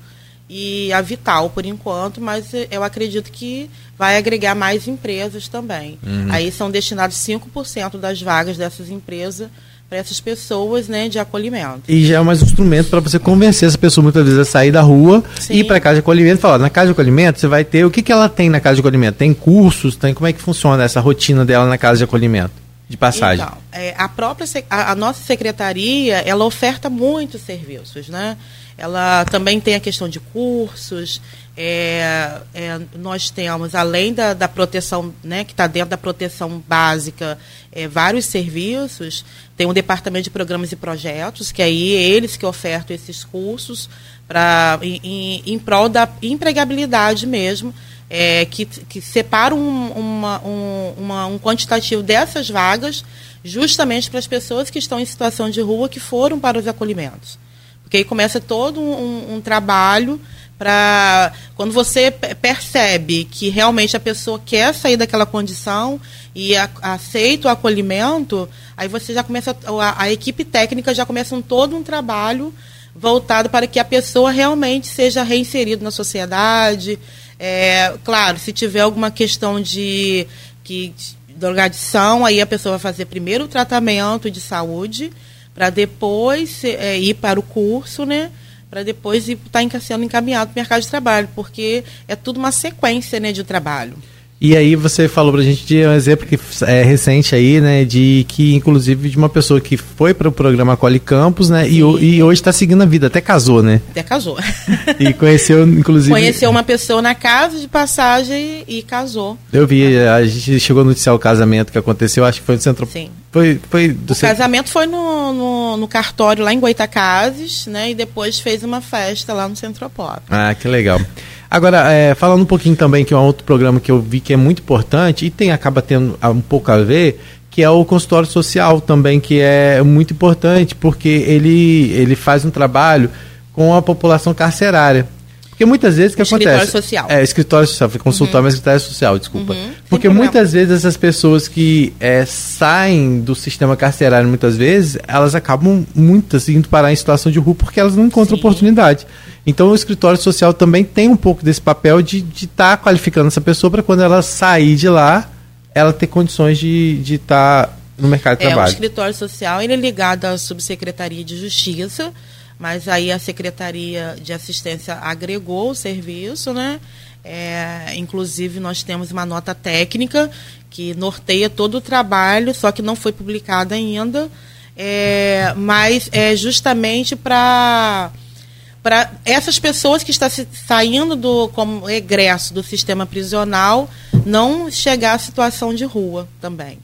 e a Vital, por enquanto, mas eu acredito que vai agregar mais empresas também. Uhum. Aí são destinados 5% das vagas dessas empresas para essas pessoas né, de acolhimento. E já é mais um instrumento para você convencer essa pessoa muitas vezes a sair da rua Sim. e ir para a casa de acolhimento e falar, na casa de acolhimento você vai ter, o que, que ela tem na casa de acolhimento? Tem cursos, tem como é que funciona essa rotina dela na casa de acolhimento? De passagem. Então, é, a própria a, a nossa secretaria, ela oferta muitos serviços, né? Ela também tem a questão de cursos, é, é, nós temos, além da, da proteção, né, que está dentro da proteção básica, é, vários serviços. Tem um departamento de programas e projetos, que aí eles que ofertam esses cursos pra, em, em, em prol da empregabilidade mesmo, é, que, que separa um, uma, um, uma, um quantitativo dessas vagas justamente para as pessoas que estão em situação de rua que foram para os acolhimentos. Porque aí começa todo um, um trabalho para quando você percebe que realmente a pessoa quer sair daquela condição e a, aceita o acolhimento, aí você já começa a, a equipe técnica já começa um, todo um trabalho voltado para que a pessoa realmente seja reinserida na sociedade. É, claro, se tiver alguma questão de que drogadição, aí a pessoa vai fazer primeiro o tratamento de saúde para depois é, ir para o curso, né? para depois estar tá sendo encaminhado para o mercado de trabalho, porque é tudo uma sequência né, de trabalho. E aí você falou pra gente de um exemplo que é recente aí, né, de que inclusive de uma pessoa que foi para o programa Cole Campos, né, e, e, hoje está seguindo a vida, até casou, né? Até casou. E conheceu inclusive Conheceu uma pessoa na casa de passagem e casou. Eu vi, a gente chegou a noticiar o casamento que aconteceu, acho que foi no centro. Sim. Foi, foi do o centro... casamento foi no, no, no, cartório lá em Goitacazes, né, e depois fez uma festa lá no Centropop. Ah, que legal. Agora, é, falando um pouquinho também, que é um outro programa que eu vi que é muito importante e tem acaba tendo um pouco a ver, que é o consultório social também, que é muito importante, porque ele, ele faz um trabalho com a população carcerária. Porque muitas vezes o que escritório acontece? Social. É, escritório social. Consultório, uhum. mas escritório social, desculpa. Uhum. Porque muitas vezes essas pessoas que é, saem do sistema carcerário, muitas vezes, elas acabam muitas indo parar em situação de rua porque elas não encontram Sim. oportunidade. Então o escritório social também tem um pouco desse papel de estar tá qualificando essa pessoa para quando ela sair de lá, ela ter condições de estar tá no mercado de é, trabalho. O escritório social ele é ligado à Subsecretaria de Justiça mas aí a Secretaria de Assistência agregou o serviço, né? É, inclusive, nós temos uma nota técnica que norteia todo o trabalho, só que não foi publicada ainda, é, mas é justamente para para essas pessoas que estão saindo do como egresso do sistema prisional não chegar à situação de rua também.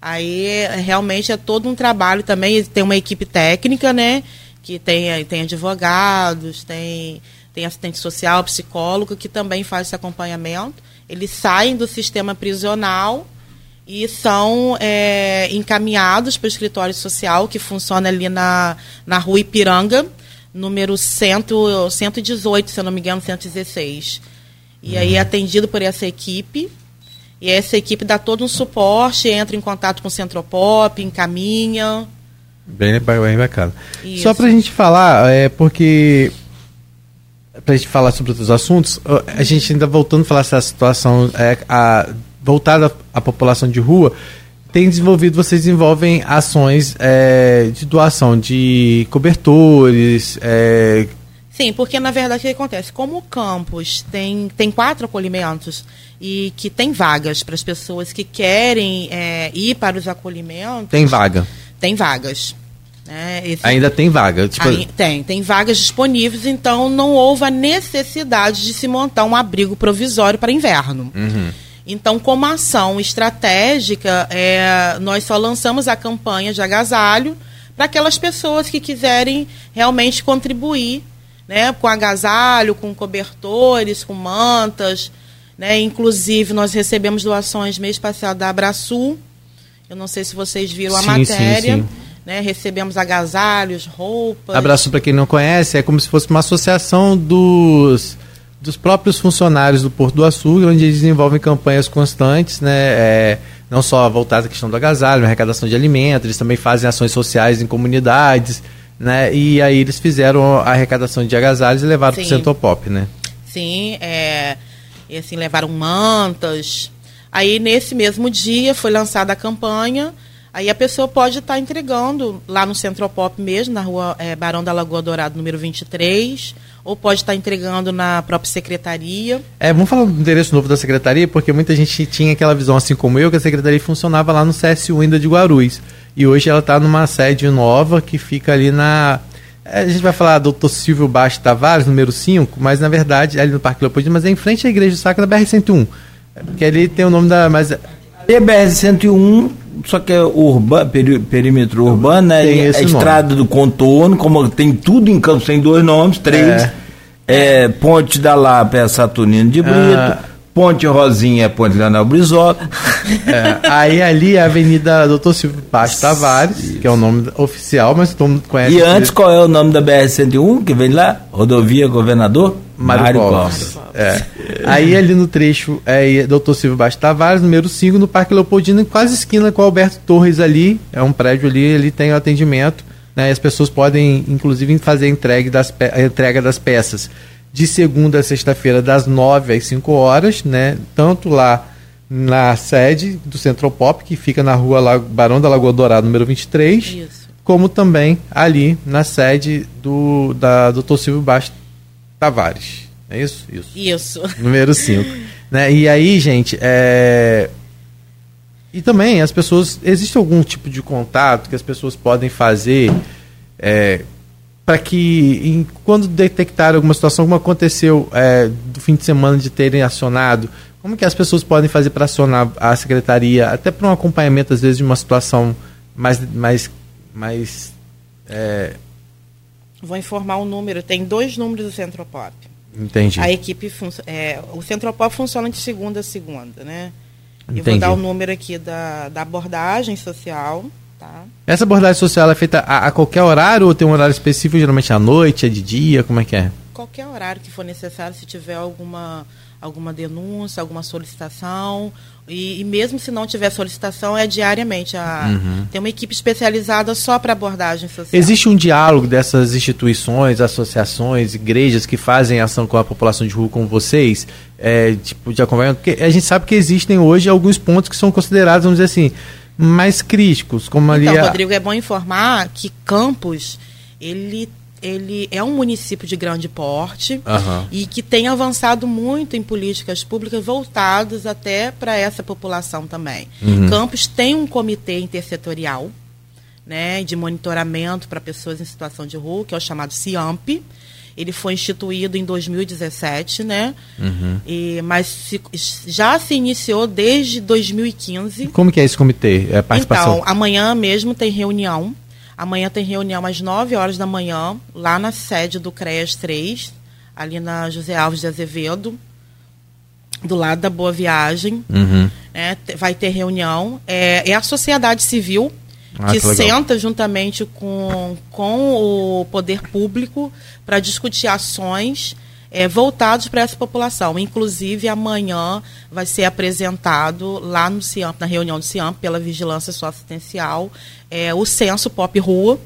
Aí realmente é todo um trabalho também, tem uma equipe técnica, né? Que tem, tem advogados, tem, tem assistente social, psicólogo, que também faz esse acompanhamento. Eles saem do sistema prisional e são é, encaminhados para o escritório social, que funciona ali na, na rua Ipiranga, número 100, 118, se eu não me engano, 116. E uhum. aí é atendido por essa equipe. E essa equipe dá todo um suporte, entra em contato com o Centropop, encaminha. Bem, bem bacana. Isso. Só para a gente falar, é porque para a gente falar sobre outros assuntos, a gente ainda voltando a falar essa situação é, a, voltada à população de rua, tem desenvolvido, vocês desenvolvem ações é, de doação de cobertores. É... Sim, porque na verdade o que acontece? Como o campus tem, tem quatro acolhimentos e que tem vagas para as pessoas que querem é, ir para os acolhimentos. Tem vaga tem vagas. Né? Esse... Ainda tem vaga? Tipo... Aí, tem, tem vagas disponíveis, então não houve a necessidade de se montar um abrigo provisório para inverno. Uhum. Então, como ação estratégica, é, nós só lançamos a campanha de agasalho para aquelas pessoas que quiserem realmente contribuir né, com agasalho, com cobertores, com mantas. Né? Inclusive, nós recebemos doações mês passado da Abraçul, eu não sei se vocês viram a sim, matéria. Sim, sim. Né? Recebemos agasalhos, roupas. Abraço para quem não conhece, é como se fosse uma associação dos, dos próprios funcionários do Porto do Açúcar, onde eles desenvolvem campanhas constantes, né? É, não só voltadas à questão do agasalho, arrecadação de alimentos, eles também fazem ações sociais em comunidades, né? E aí eles fizeram a arrecadação de agasalhos e levaram para o Centro Pop, né? Sim, é, e assim, levaram mantas, Aí, nesse mesmo dia, foi lançada a campanha. Aí a pessoa pode estar tá entregando lá no Centropop mesmo, na rua é, Barão da Lagoa Dourado, número 23, ou pode estar tá entregando na própria secretaria. É, vamos falar do endereço novo da secretaria, porque muita gente tinha aquela visão, assim como eu, que a secretaria funcionava lá no CSU ainda de Guarulhos. E hoje ela está numa sede nova que fica ali na. É, a gente vai falar Doutor Silvio Baixo Tavares, número 5, mas na verdade, é ali no Parque Leopoldino, mas é em frente à Igreja Sacra da BR-101. Porque ali tem o nome da. Mas... E BR-101, só que é urbano, perímetro urbano, né? Tem a estrada do contorno, como tem tudo em Campos, tem dois nomes, três. É. É, Ponte da Lapa é Saturnino de Brito. Ah. Ponte Rosinha é Ponte Leonel Brizola. É, aí ali é a Avenida Doutor Silvio Paz Tavares, Isso. que é o nome oficial, mas todo mundo conhece. E antes, qual é o nome da BR-101 que vem lá? Rodovia Governador? Mário, Mário Covas. É. Aí ali no trecho é Doutor Silvio Baixo Tavares, número 5, no Parque Leopoldino, quase esquina com o Alberto Torres ali. É um prédio ali, ali tem o atendimento. Né, as pessoas podem, inclusive, fazer a entrega das, a entrega das peças de segunda a sexta-feira, das 9 às 5 horas, né? Tanto lá na sede do Centro Pop, que fica na rua Barão da Lagoa Dourada, número 23. Isso como também ali na sede do da Dr. Silvio Bastos Tavares. É isso? Isso. Isso. Número 5. né? E aí, gente, é... E também as pessoas. Existe algum tipo de contato que as pessoas podem fazer é, para que, em, quando detectar alguma situação, como aconteceu é, do fim de semana de terem acionado, como que as pessoas podem fazer para acionar a secretaria, até para um acompanhamento, às vezes, de uma situação mais. mais, mais é... Vou informar o número, tem dois números do Centropop. Entendi. A equipe é, o Centropop funciona de segunda a segunda, né? Entendi. Eu vou dar o número aqui da, da abordagem social, Tá. Essa abordagem social é feita a, a, qualquer horário ou tem um horário específico, geralmente à noite, é de dia, como é que é? Qualquer horário que for necessário, se tiver alguma, alguma denúncia, alguma solicitação. E, e mesmo se não tiver solicitação, é diariamente. A, uhum. Tem uma equipe especializada só para abordagem social. Existe um diálogo dessas instituições, associações, igrejas que fazem ação com a população de rua com vocês? É, tipo, de acompanhamento? Porque a gente sabe que existem hoje alguns pontos que são considerados, vamos dizer assim, mais críticos, como ali. Então, a... Rodrigo, é bom informar que Campos ele ele é um município de grande porte uhum. e que tem avançado muito em políticas públicas voltadas até para essa população também. Uhum. Campos tem um comitê intersetorial né, de monitoramento para pessoas em situação de rua, que é o chamado CIAMP, ele foi instituído em 2017, né? Uhum. E, mas se, já se iniciou desde 2015. Como que é esse comitê? É participação? Então, amanhã mesmo tem reunião. Amanhã tem reunião às 9 horas da manhã, lá na sede do CREAS 3, ali na José Alves de Azevedo, do lado da Boa Viagem. Uhum. É, vai ter reunião. É, é a sociedade civil ah, que, que senta juntamente com, com o poder público para discutir ações é, voltadas para essa população. Inclusive, amanhã vai ser apresentado lá no CIAMP, na reunião do CIAMP, pela Vigilância Socioassistencial, é, o censo Pop Rua.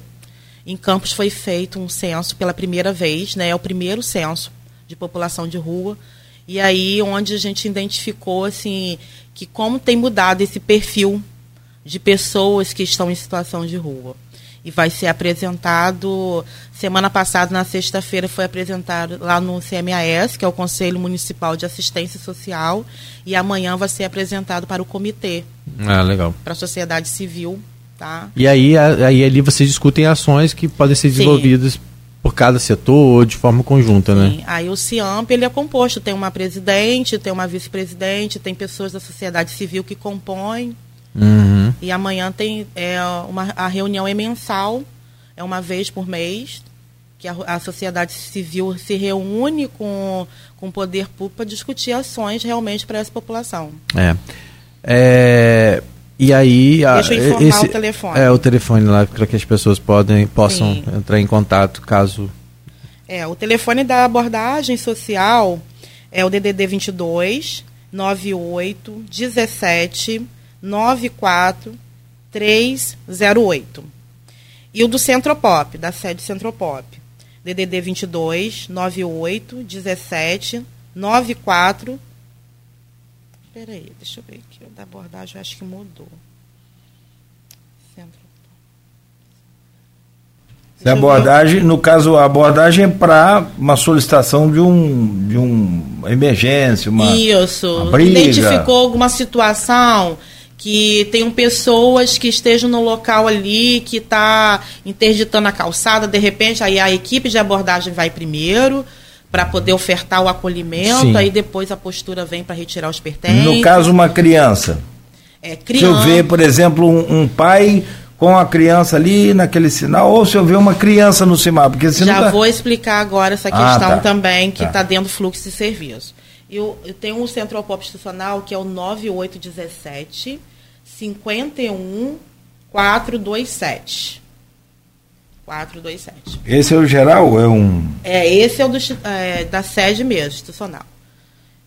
Em Campos foi feito um censo pela primeira vez, né, é o primeiro censo de população de rua. E aí, onde a gente identificou assim, que como tem mudado esse perfil de pessoas que estão em situação de rua. E vai ser apresentado, semana passada, na sexta-feira, foi apresentado lá no CMAS, que é o Conselho Municipal de Assistência Social, e amanhã vai ser apresentado para o comitê. Ah, legal. Para a sociedade civil. Tá? E aí, aí ali vocês discutem ações que podem ser desenvolvidas Sim. por cada setor ou de forma conjunta, né? Sim. né? Aí o CIAMP ele é composto, tem uma presidente, tem uma vice-presidente, tem pessoas da sociedade civil que compõem Uhum. E amanhã tem é, uma, a reunião é mensal, é uma vez por mês, que a, a sociedade civil se reúne com, com o poder público para discutir ações realmente para essa população. É. é e aí. Deixa eu informar esse, o telefone. É, o telefone lá para que as pessoas podem, possam Sim. entrar em contato caso. É, o telefone da abordagem social é o DDD 22 98 17 94308. E o do Centropop, da sede Centropop. DDD 22 98 17 94 Espera aí, deixa eu ver aqui. O da abordagem eu acho que mudou. A abordagem, no caso, a abordagem é para uma solicitação de um de um emergência, uma Isso. Uma briga. Identificou alguma situação que tenham pessoas que estejam no local ali, que está interditando a calçada, de repente, aí a equipe de abordagem vai primeiro para poder ofertar o acolhimento, Sim. aí depois a postura vem para retirar os pertences. No caso, uma criança. É, criança. Se eu ver, por exemplo, um, um pai com a criança ali naquele sinal, ou se eu ver uma criança no sinal, porque Já tá... vou explicar agora essa questão ah, tá. também, que está tá dentro do fluxo de serviço. Eu, eu tenho um centro pop institucional que é o 9817 51 427. 427. Esse é o geral ou é um. É, esse é o do, é, da sede mesmo, institucional.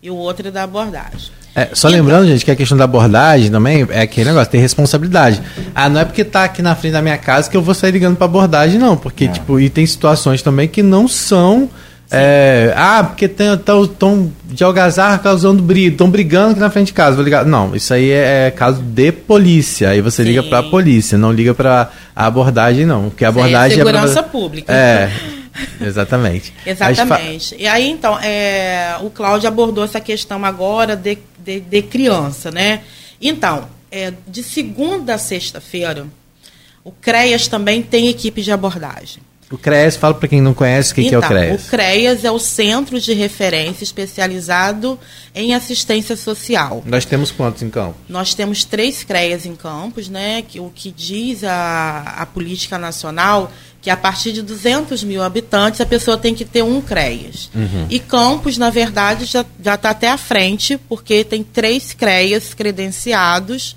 E o outro é da abordagem. É, só então, lembrando, gente, que a questão da abordagem também é aquele negócio, tem responsabilidade. Ah, não é porque tá aqui na frente da minha casa que eu vou sair ligando para abordagem, não. Porque, não. tipo, e tem situações também que não são É, ah, porque estão de algazarra causando briga, estão brigando aqui na frente de casa. Vou ligar. Não, isso aí é, é caso de polícia. Aí você Sim. liga para a polícia, não liga para a abordagem, não. Porque a abordagem Sim, é segurança é pra... pública. É. Exatamente. Exatamente. E aí, então, é, o Cláudio abordou essa questão agora de, de, de criança, né? Então, é, de segunda a sexta-feira, o CREAS também tem equipe de abordagem. O CREAS, fala para quem não conhece o que, então, que é o então, CREAS. O CREAS é o Centro de Referência Especializado em Assistência Social. Nós temos quantos em Campos? Nós temos três CREAS em Campos, né? Que, o que diz a, a política nacional que a partir de 200 mil habitantes a pessoa tem que ter um CREAS. Uhum. E Campos, na verdade, já está até à frente, porque tem três CREAS credenciados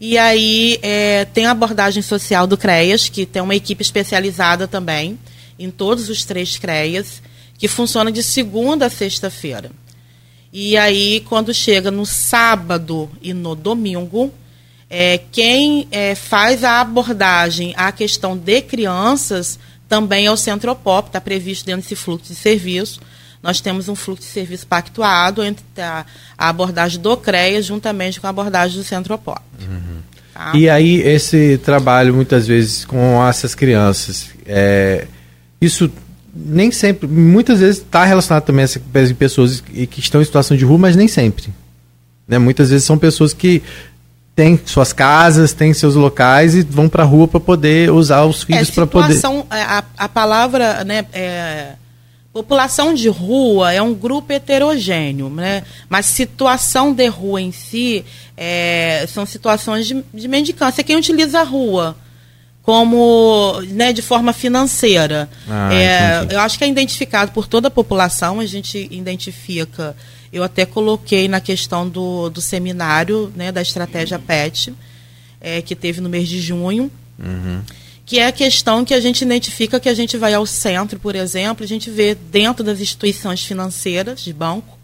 e aí é, tem a abordagem social do CREAS, que tem uma equipe especializada também em todos os três CREAS, que funciona de segunda a sexta-feira. E aí, quando chega no sábado e no domingo, é, quem é, faz a abordagem à questão de crianças também é o Centropop, está previsto dentro desse fluxo de serviço. Nós temos um fluxo de serviço pactuado entre a, a abordagem do CREA juntamente com a abordagem do Centropop. Uhum. Tá? E aí, esse trabalho, muitas vezes, com essas crianças, é, isso nem sempre, muitas vezes está relacionado também a pessoas que estão em situação de rua, mas nem sempre. Né? Muitas vezes são pessoas que têm suas casas, têm seus locais e vão para a rua para poder usar os filhos é, para poder. É, a, a palavra, né, é, População de rua é um grupo heterogêneo, né? mas situação de rua em si é, são situações de, de mendicância. Quem utiliza a rua como né, de forma financeira. Ah, é, eu acho que é identificado por toda a população, a gente identifica. Eu até coloquei na questão do, do seminário né, da estratégia PET, é, que teve no mês de junho. Uhum que é a questão que a gente identifica que a gente vai ao centro, por exemplo, a gente vê dentro das instituições financeiras de banco,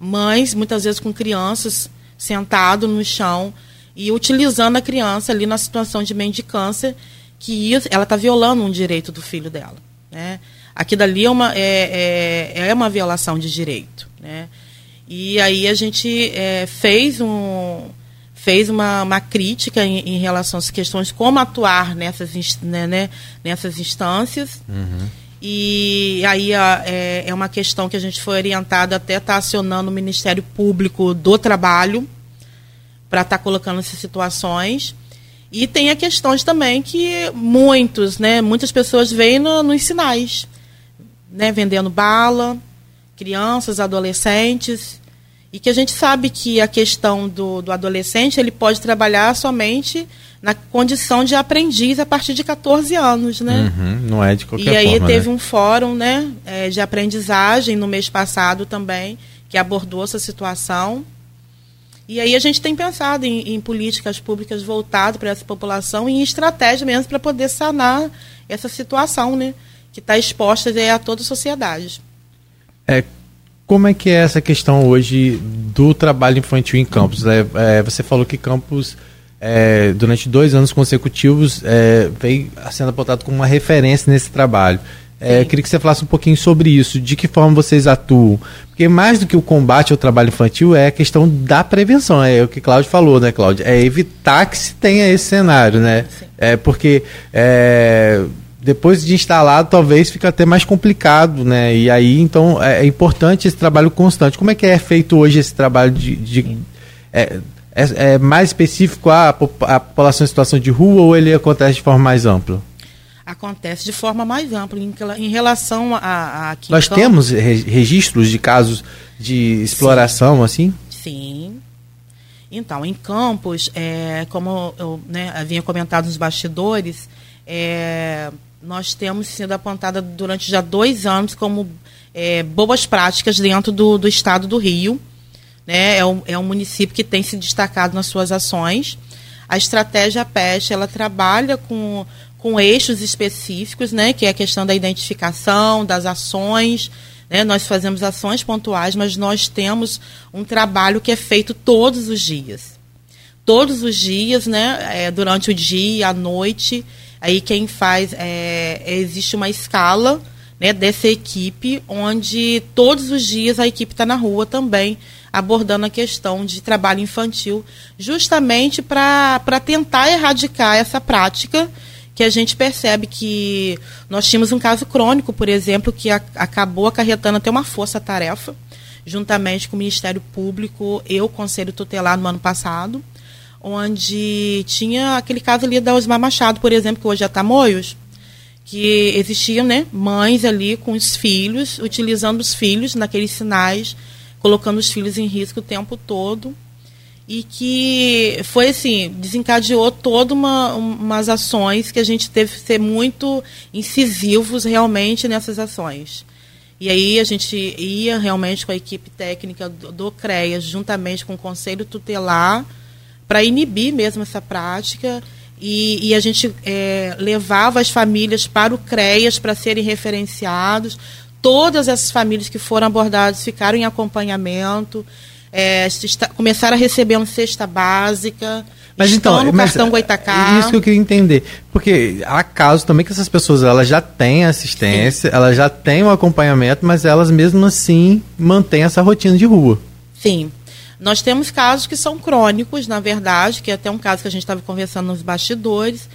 mães, muitas vezes com crianças, sentado no chão e utilizando a criança ali na situação de mendicância, que ela está violando um direito do filho dela. Né? Aqui dali é uma, é, é, é uma violação de direito. Né? E aí a gente é, fez um fez uma, uma crítica em, em, relação às questões de como atuar nessas, né, né, nessas instâncias. Uhum. E aí é, é uma questão que a gente foi orientado até estar tá acionando o Ministério Público do Trabalho para estar tá colocando essas situações. E tem a questões também que muitos, né, muitas pessoas veem no, nos sinais, né, vendendo bala, crianças, adolescentes, e que a gente sabe que a questão do, do adolescente ele pode trabalhar somente na condição de aprendiz a partir de 14 anos, né? Uhum, não é de qualquer forma. E aí forma, teve né? um fórum, né, é, de aprendizagem no mês passado também que abordou essa situação. E aí a gente tem pensado em, em políticas públicas voltadas para essa população e em estratégia mesmo para poder sanar essa situação, né, que está exposta a toda a sociedade. É, como é que é essa questão hoje do trabalho infantil em campos? É, é, você falou que campos, é, durante dois anos consecutivos, é, vem sendo apontado como uma referência nesse trabalho. É, queria que você falasse um pouquinho sobre isso, de que forma vocês atuam. Porque mais do que o combate ao trabalho infantil é a questão da prevenção, é o que Cláudio falou, né, Cláudio? É evitar que se tenha esse cenário, né? Sim. É porque é, depois de instalado, talvez fica até mais complicado, né? E aí, então, é, é importante esse trabalho constante. Como é que é feito hoje esse trabalho de. de é, é, é, mais específico à, à população em situação de rua ou ele acontece de forma mais ampla? Acontece de forma mais ampla. Em, em relação a. a Nós então, temos re, registros de casos de exploração, sim. assim? Sim. Então, em Campos, é, como eu né, havia comentado nos bastidores, é, nós temos sido apontada durante já dois anos como é, boas práticas dentro do, do estado do Rio. Né? É, um, é um município que tem se destacado nas suas ações. A estratégia PEST ela trabalha com, com eixos específicos, né? que é a questão da identificação, das ações. Né? Nós fazemos ações pontuais, mas nós temos um trabalho que é feito todos os dias. Todos os dias, né? É, durante o dia, à noite Aí quem faz é, existe uma escala né, dessa equipe, onde todos os dias a equipe está na rua também abordando a questão de trabalho infantil, justamente para tentar erradicar essa prática que a gente percebe que nós tínhamos um caso crônico, por exemplo, que a, acabou acarretando até uma força-tarefa, juntamente com o Ministério Público e o Conselho Tutelar no ano passado, onde tinha aquele caso ali da Osmar Machado, por exemplo, que hoje é Tamoios, que existiam né, mães ali com os filhos, utilizando os filhos naqueles sinais colocando os filhos em risco o tempo todo. E que foi assim desencadeou todas uma, umas ações que a gente teve que ser muito incisivos realmente nessas ações. E aí a gente ia realmente com a equipe técnica do, do CREAS juntamente com o conselho tutelar para inibir mesmo essa prática e, e a gente é, levava as famílias para o CREAS para serem referenciados todas essas famílias que foram abordadas ficaram em acompanhamento, é, começaram a receber uma cesta básica. Mas então, no mas, cartão Goitacá. Isso que eu queria entender. Porque há casos também que essas pessoas elas já têm assistência, Sim. elas já têm o um acompanhamento, mas elas mesmo assim mantêm essa rotina de rua. Sim. Nós temos casos que são crônicos, na verdade, que é até um caso que a gente estava conversando nos bastidores,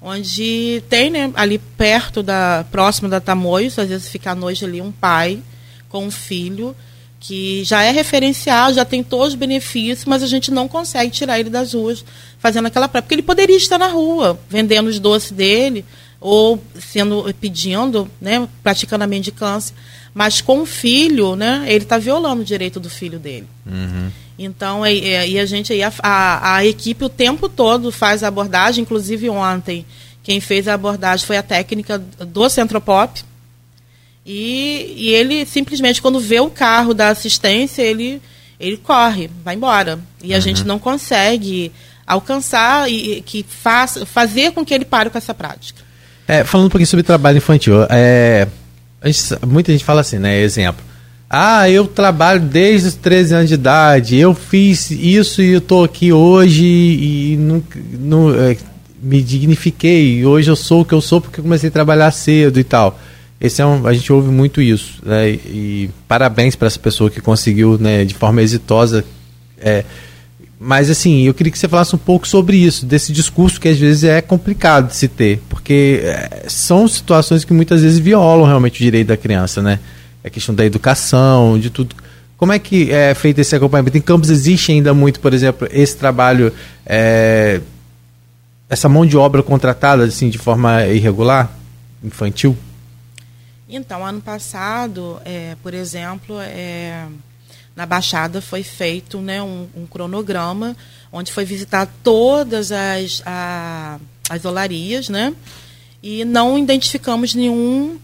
onde tem né, ali perto da próximo da Tamoios, às vezes fica à noite ali um pai com um filho que já é referencial, já tem todos os benefícios, mas a gente não consegue tirar ele das ruas fazendo aquela prática, porque ele poderia estar na rua vendendo os doces dele ou sendo pedindo, né, praticando a mendicância, mas com o filho, né, ele está violando o direito do filho dele. Uhum. Então, é, é, e a gente aí, a, a, a, equipe o tempo todo faz a abordagem, inclusive ontem, quem fez a abordagem foi a técnica do Centropop. E, e ele simplesmente, quando vê o carro da assistência, ele, ele corre, vai embora. E a uhum. gente não consegue alcançar e que faz, fazer com que ele pare com essa prática. É, falando um pouquinho sobre trabalho infantil, é, gente, muita gente fala assim, né? Exemplo. Ah, eu trabalho desde os 13 anos de idade, eu fiz isso e eu estou aqui hoje e não, é, me dignifiquei. Hoje eu sou o que eu sou porque comecei a trabalhar cedo e tal. Esse é um, a gente ouve muito isso. Né? E, e parabéns para essa pessoa que conseguiu né, de forma exitosa. É, mas assim, eu queria que você falasse um pouco sobre isso, desse discurso que às vezes é complicado de se ter, porque é, são situações que muitas vezes violam realmente o direito da criança, né? A questão da educação, de tudo. Como é que é feito esse acompanhamento? Em Campos existe ainda muito, por exemplo, esse trabalho, é, essa mão de obra contratada assim de forma irregular, infantil? Então, ano passado, é, por exemplo, é, na Baixada foi feito né, um, um, cronograma onde foi visitar todas as, a, as olarias, né? E não identificamos nenhum,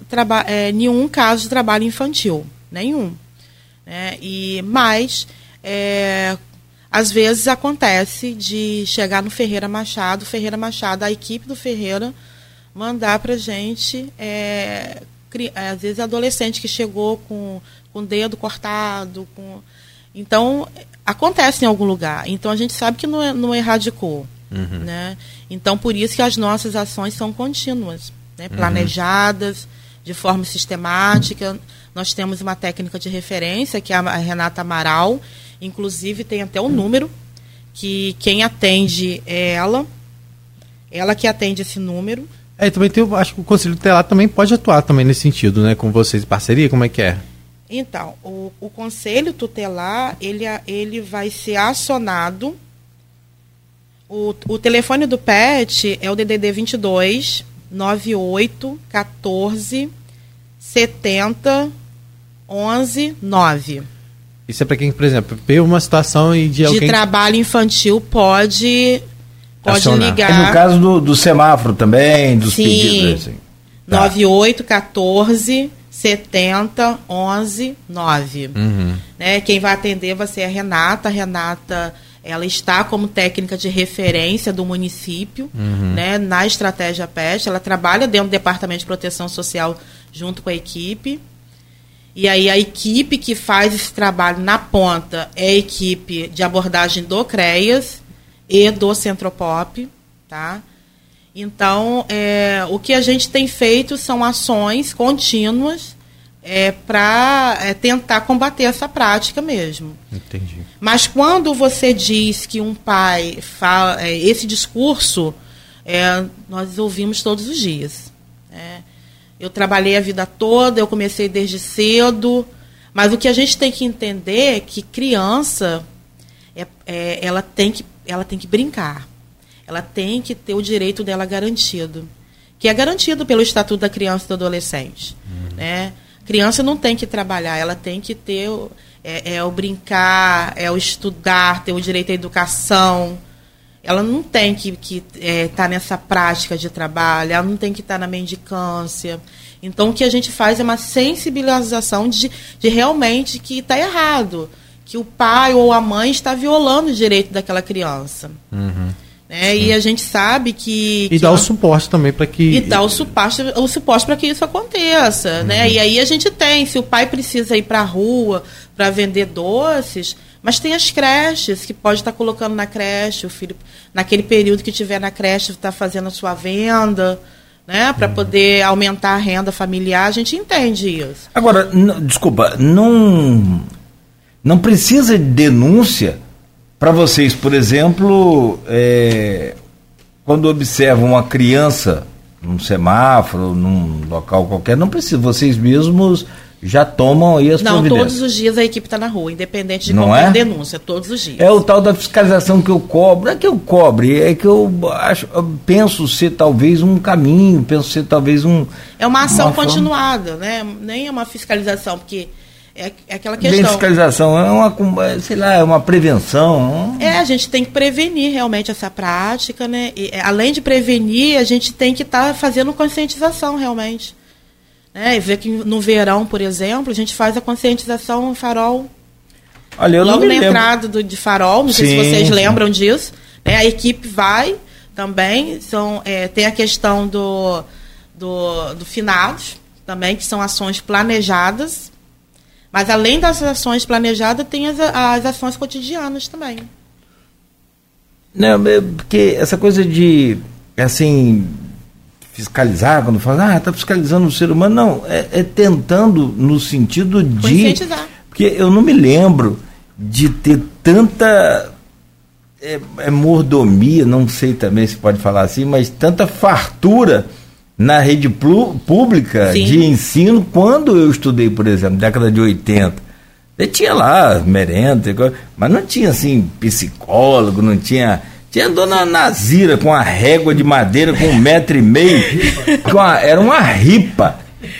é, nenhum caso de trabalho infantil, nenhum. Né? E, mas, é, às vezes acontece de chegar no Ferreira Machado, Ferreira Machado, a equipe do Ferreira, mandar para gente, é, é, às vezes, adolescente que chegou com, com o dedo cortado. Com... Então, acontece em algum lugar. Então, a gente sabe que não, é, não erradicou. Uhum. Né? Então, por isso que as nossas ações são contínuas, né? Uhum. planejadas, de forma sistemática. Nós temos uma técnica de referência, que é a Renata Amaral, inclusive tem até o um número, que quem atende é ela, ela que atende esse número. É, também tem, acho que o Conselho Tutelar também pode atuar também nesse sentido, né? Com vocês parceria, como é que é? Então, o, o Conselho Tutelar, ele, ele vai ser acionado o, o telefone do PET é o DDD 22 98 14 70 11 9. Isso é para quem, por exemplo, vê uma situação e de, de alguém... De trabalho infantil pode, pode Acionar. ligar. E no caso do, do semáforo também, dos Sim. pedidos assim. Tá. 98 14 70 11 9. Uhum. Né? Quem vai atender vai ser a Renata. A Renata ela está como técnica de referência do município, uhum. né, na estratégia PEST. Ela trabalha dentro do Departamento de Proteção Social junto com a equipe. E aí a equipe que faz esse trabalho na ponta é a equipe de abordagem do CREAS e do Centropop, tá? Então, é, o que a gente tem feito são ações contínuas é, para é, tentar combater essa prática mesmo. Entendi. Mas quando você diz que um pai fala é, esse discurso, é, nós ouvimos todos os dias. É. Eu trabalhei a vida toda, eu comecei desde cedo, mas o que a gente tem que entender é que criança, é, é, ela, tem que, ela tem que brincar. Ela tem que ter o direito dela garantido. Que é garantido pelo Estatuto da Criança e do Adolescente. Uhum. Né? Criança não tem que trabalhar, ela tem que ter é, é, o brincar, é o estudar, ter o direito à educação. Ela não tem que estar é, tá nessa prática de trabalho, ela não tem que estar tá na mendicância. Então, o que a gente faz é uma sensibilização de, de realmente que está errado, que o pai ou a mãe está violando o direito daquela criança. Uhum. Né? E a gente sabe que. E que dá o suporte também para que. E dá o suporte, o suporte para que isso aconteça. Uhum. Né? E aí a gente tem, se o pai precisa ir para a rua para vender doces, mas tem as creches, que pode estar tá colocando na creche, o filho, naquele período que tiver na creche, está fazendo a sua venda né, para uhum. poder aumentar a renda familiar, a gente entende isso. Agora, desculpa, não não precisa de denúncia para vocês, por exemplo, é, quando observam uma criança num semáforo, num local qualquer, não precisa, vocês mesmos já tomam aí as Não, todos os dias a equipe está na rua, independente de não qualquer é? denúncia, todos os dias. É o tal da fiscalização que eu cobro, não é que eu cobre, é que eu acho, eu penso ser talvez um caminho, penso ser talvez um... É uma ação uma continuada, forma... né? Nem é uma fiscalização, porque é, é aquela questão. Bem fiscalização, é uma, sei lá, é uma prevenção. É, a gente tem que prevenir realmente essa prática, né? E, é, além de prevenir, a gente tem que estar tá fazendo conscientização realmente. Né? E ver que no verão, por exemplo, a gente faz a conscientização no farol. Olha, eu Logo não na entrada do, de farol, não sim, sei se vocês sim. lembram disso. Né? A equipe vai também. São, é, tem a questão do, do, do finados também, que são ações planejadas. Mas além das ações planejadas, tem as, as ações cotidianas também. Não, porque essa coisa de assim fiscalizar, quando fala, ah, está fiscalizando o ser humano, não, é, é tentando no sentido de. Porque eu não me lembro de ter tanta é, é, mordomia, não sei também se pode falar assim, mas tanta fartura na rede pública Sim. de ensino quando eu estudei, por exemplo, década de 80. Eu tinha lá merenda, mas não tinha assim psicólogo, não tinha tinha a dona Nazira com a régua de madeira com um metro e meio. Uma, era uma ripa.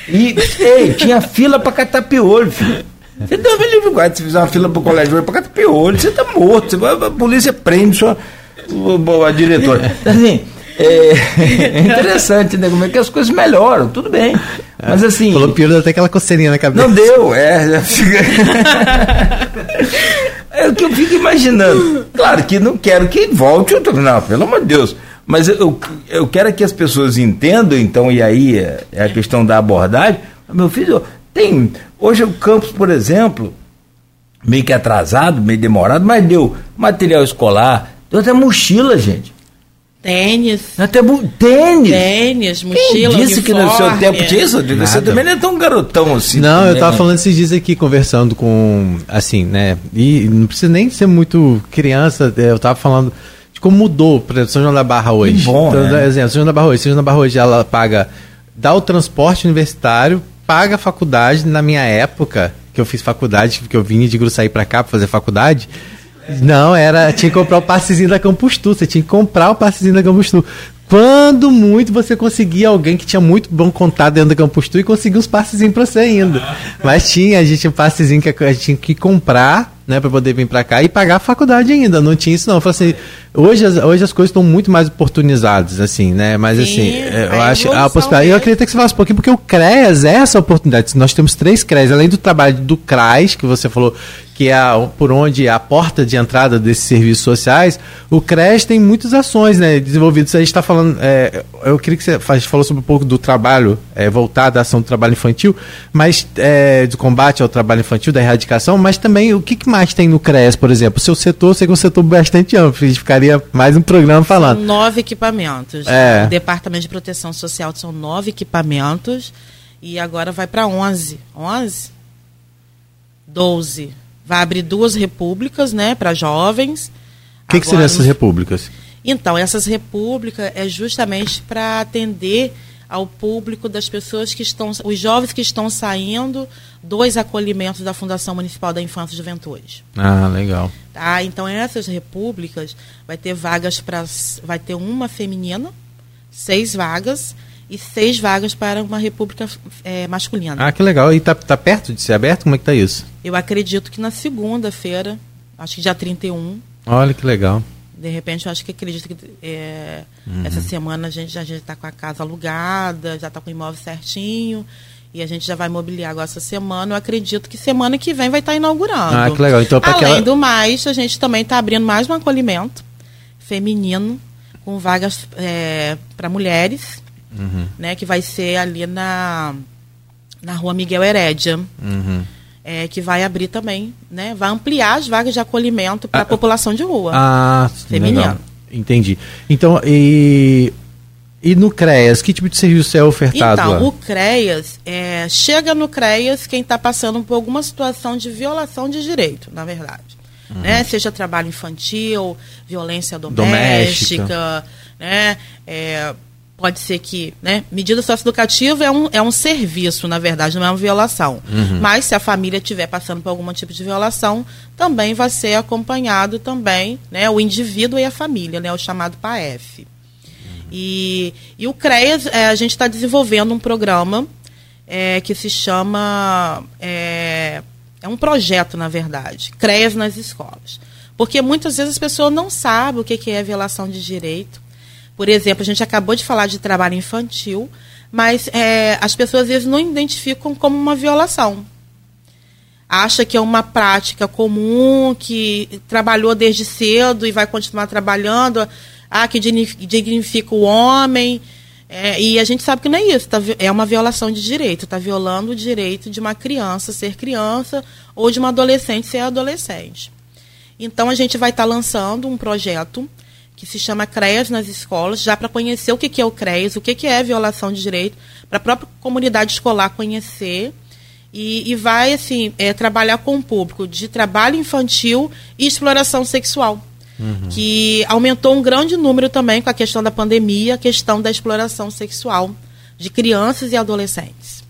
E, ei, tinha fila pra catar piolho, filho. Você deu um livro guarda, se fizer uma fila pro colégio pra catar piolho, você tá morto. Você, a polícia prende sua, a, a diretora. Assim, é, é, interessante, né? Como é que as coisas melhoram, tudo bem. Mas assim. Falou piolho até aquela coceirinha na cabeça. Não deu, é. É o que eu fico imaginando. Claro que não quero que volte outro. Não, pelo amor de Deus. Mas eu, eu quero que as pessoas entendam, então, e aí é, é a questão da abordagem. Meu filho, tem. Hoje o campus, por exemplo, meio que atrasado, meio demorado, mas deu material escolar, deu até mochila, gente. Tênis. Até tênis. Tênis, mochila, Quem disse que no seu tempo tinha isso? Nada. Você também não é tão garotão assim. Não, também, eu tava né? falando esses dias aqui, conversando com, assim, né, e não precisa nem ser muito criança, é, eu tava falando de como mudou, exemplo, São João da Barra hoje. Que bom, então, né? exemplo, São João da Barra hoje, São João da Barra hoje, ela paga, dá o transporte universitário, paga a faculdade, na minha época, que eu fiz faculdade, que eu vim de Gruçaí para cá para fazer faculdade, não, era. Tinha que comprar o passezinho da Campus Tour. Você tinha que comprar o passezinho da Campus Tour. Quando muito você conseguia alguém que tinha muito bom contato dentro da Campus Tour e conseguia os passezinhos pra você ainda. Mas tinha, a gente tinha um passezinho que a gente tinha que comprar né, para poder vir para cá e pagar a faculdade ainda. Não tinha isso não. Eu falei assim, hoje, as, hoje as coisas estão muito mais oportunizadas, assim, né? Mas Sim, assim, é, eu acho a possibilidade. Eu acredito que você falasse um pouquinho, porque o CREAS é essa oportunidade. Nós temos três CREAS, além do trabalho do CRAS, que você falou que é a, por onde é a porta de entrada desses serviços sociais, o CRES tem muitas ações né, desenvolvidas. A gente está falando, é, eu queria que você a gente falou sobre um pouco do trabalho é, voltado à ação do trabalho infantil, mas é, do combate ao trabalho infantil, da erradicação, mas também o que, que mais tem no CRES, por exemplo? O seu setor, sei que é um setor bastante amplo, a gente ficaria mais um programa falando. São nove equipamentos. É. O Departamento de Proteção Social são nove equipamentos e agora vai para onze. Onze? Doze vai abrir duas repúblicas, né, para jovens. O que, que seriam essas repúblicas? Então, essas repúblicas é justamente para atender ao público das pessoas que estão, os jovens que estão saindo dos acolhimentos da Fundação Municipal da Infância e Juventude. Ah, legal. Tá, então essas repúblicas vai ter vagas para, vai ter uma feminina, seis vagas e seis vagas para uma república é, masculina. Ah, que legal. E tá, tá perto de ser aberto? Como é que tá isso? Eu acredito que na segunda-feira, acho que dia 31. Olha que legal. De repente, eu acho que acredito que é, uhum. essa semana a gente já está com a casa alugada, já está com o imóvel certinho. E a gente já vai mobiliar agora essa semana. Eu acredito que semana que vem vai estar tá inaugurando. Ah, que legal. Então, Além aquela... do mais, a gente também está abrindo mais um acolhimento feminino com vagas é, para mulheres uhum. né, que vai ser ali na, na rua Miguel Herédia. Uhum. É, que vai abrir também, né? Vai ampliar as vagas de acolhimento para a ah, população de rua. Ah, feminina. Legal. Entendi. Então, e, e no CREAS, que tipo de serviço é ofertado? Então, lá? o CREAS, é, chega no CREAS quem está passando por alguma situação de violação de direito, na verdade. Uhum. Né? Seja trabalho infantil, violência doméstica, doméstica. né? É, pode ser que, né, medida socioeducativa é um, é um serviço, na verdade, não é uma violação. Uhum. Mas se a família estiver passando por algum tipo de violação, também vai ser acompanhado também, né, o indivíduo e a família, né, o chamado PAF. Uhum. E, e o CREAS, é, a gente está desenvolvendo um programa é, que se chama, é, é um projeto, na verdade, CREAS nas escolas. Porque muitas vezes as pessoas não sabem o que é violação de direito, por exemplo, a gente acabou de falar de trabalho infantil, mas é, as pessoas às vezes não identificam como uma violação. Acha que é uma prática comum, que trabalhou desde cedo e vai continuar trabalhando, ah, que dignifica o homem. É, e a gente sabe que não é isso, tá, é uma violação de direito, está violando o direito de uma criança ser criança ou de uma adolescente ser adolescente. Então a gente vai estar tá lançando um projeto que se chama CREAS nas escolas, já para conhecer o que, que é o CREAS, o que, que é violação de direito, para a própria comunidade escolar conhecer. E, e vai assim é, trabalhar com o público de trabalho infantil e exploração sexual. Uhum. Que aumentou um grande número também com a questão da pandemia, a questão da exploração sexual de crianças e adolescentes.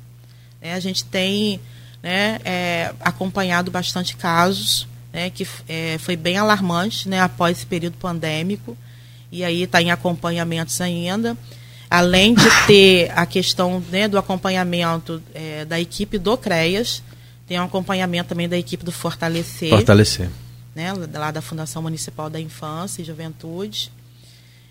É, a gente tem né, é, acompanhado bastante casos né, que é, foi bem alarmante né, após esse período pandêmico, e aí está em acompanhamentos ainda. Além de ter a questão né, do acompanhamento é, da equipe do CREAS, tem um acompanhamento também da equipe do Fortalecer. Fortalecer. Né, lá da Fundação Municipal da Infância e Juventude.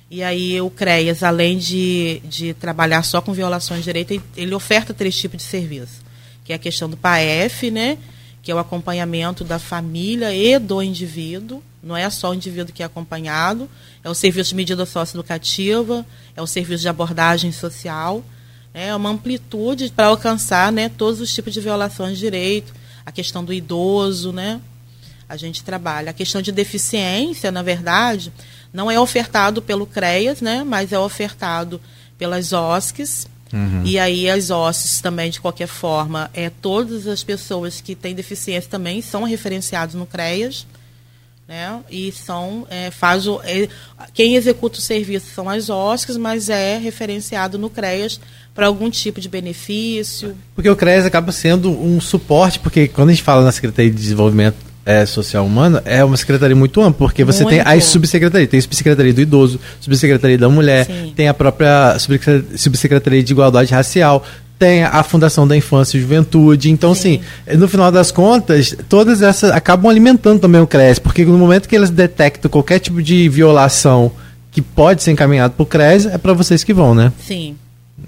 E aí o CREAS, além de, de trabalhar só com violações de direito, ele oferta três tipos de serviço. Que é a questão do PAF, né? que é o acompanhamento da família e do indivíduo. Não é só o indivíduo que é acompanhado, é o serviço de medida socioeducativa, é o serviço de abordagem social. Né? É uma amplitude para alcançar né, todos os tipos de violações de direito, a questão do idoso, né? A gente trabalha. A questão de deficiência, na verdade, não é ofertado pelo CREAS, né? Mas é ofertado pelas OSCs, Uhum. E aí as ossos também, de qualquer forma, é, todas as pessoas que têm deficiência também são referenciadas no CREAS. Né? E são, é, faz o, é, quem executa o serviço são as OSCs, mas é referenciado no CREAS para algum tipo de benefício. Porque o CREAS acaba sendo um suporte, porque quando a gente fala na Secretaria de Desenvolvimento é, social humana é uma secretaria muito ampla, porque você muito. tem as subsecretarias, tem a subsecretaria do idoso, subsecretaria da mulher, Sim. tem a própria subsecretaria de igualdade racial, tem a Fundação da Infância e Juventude. Então, Sim. assim, no final das contas, todas essas acabam alimentando também o CRES, porque no momento que eles detectam qualquer tipo de violação que pode ser encaminhado para o CRES, é para vocês que vão, né? Sim.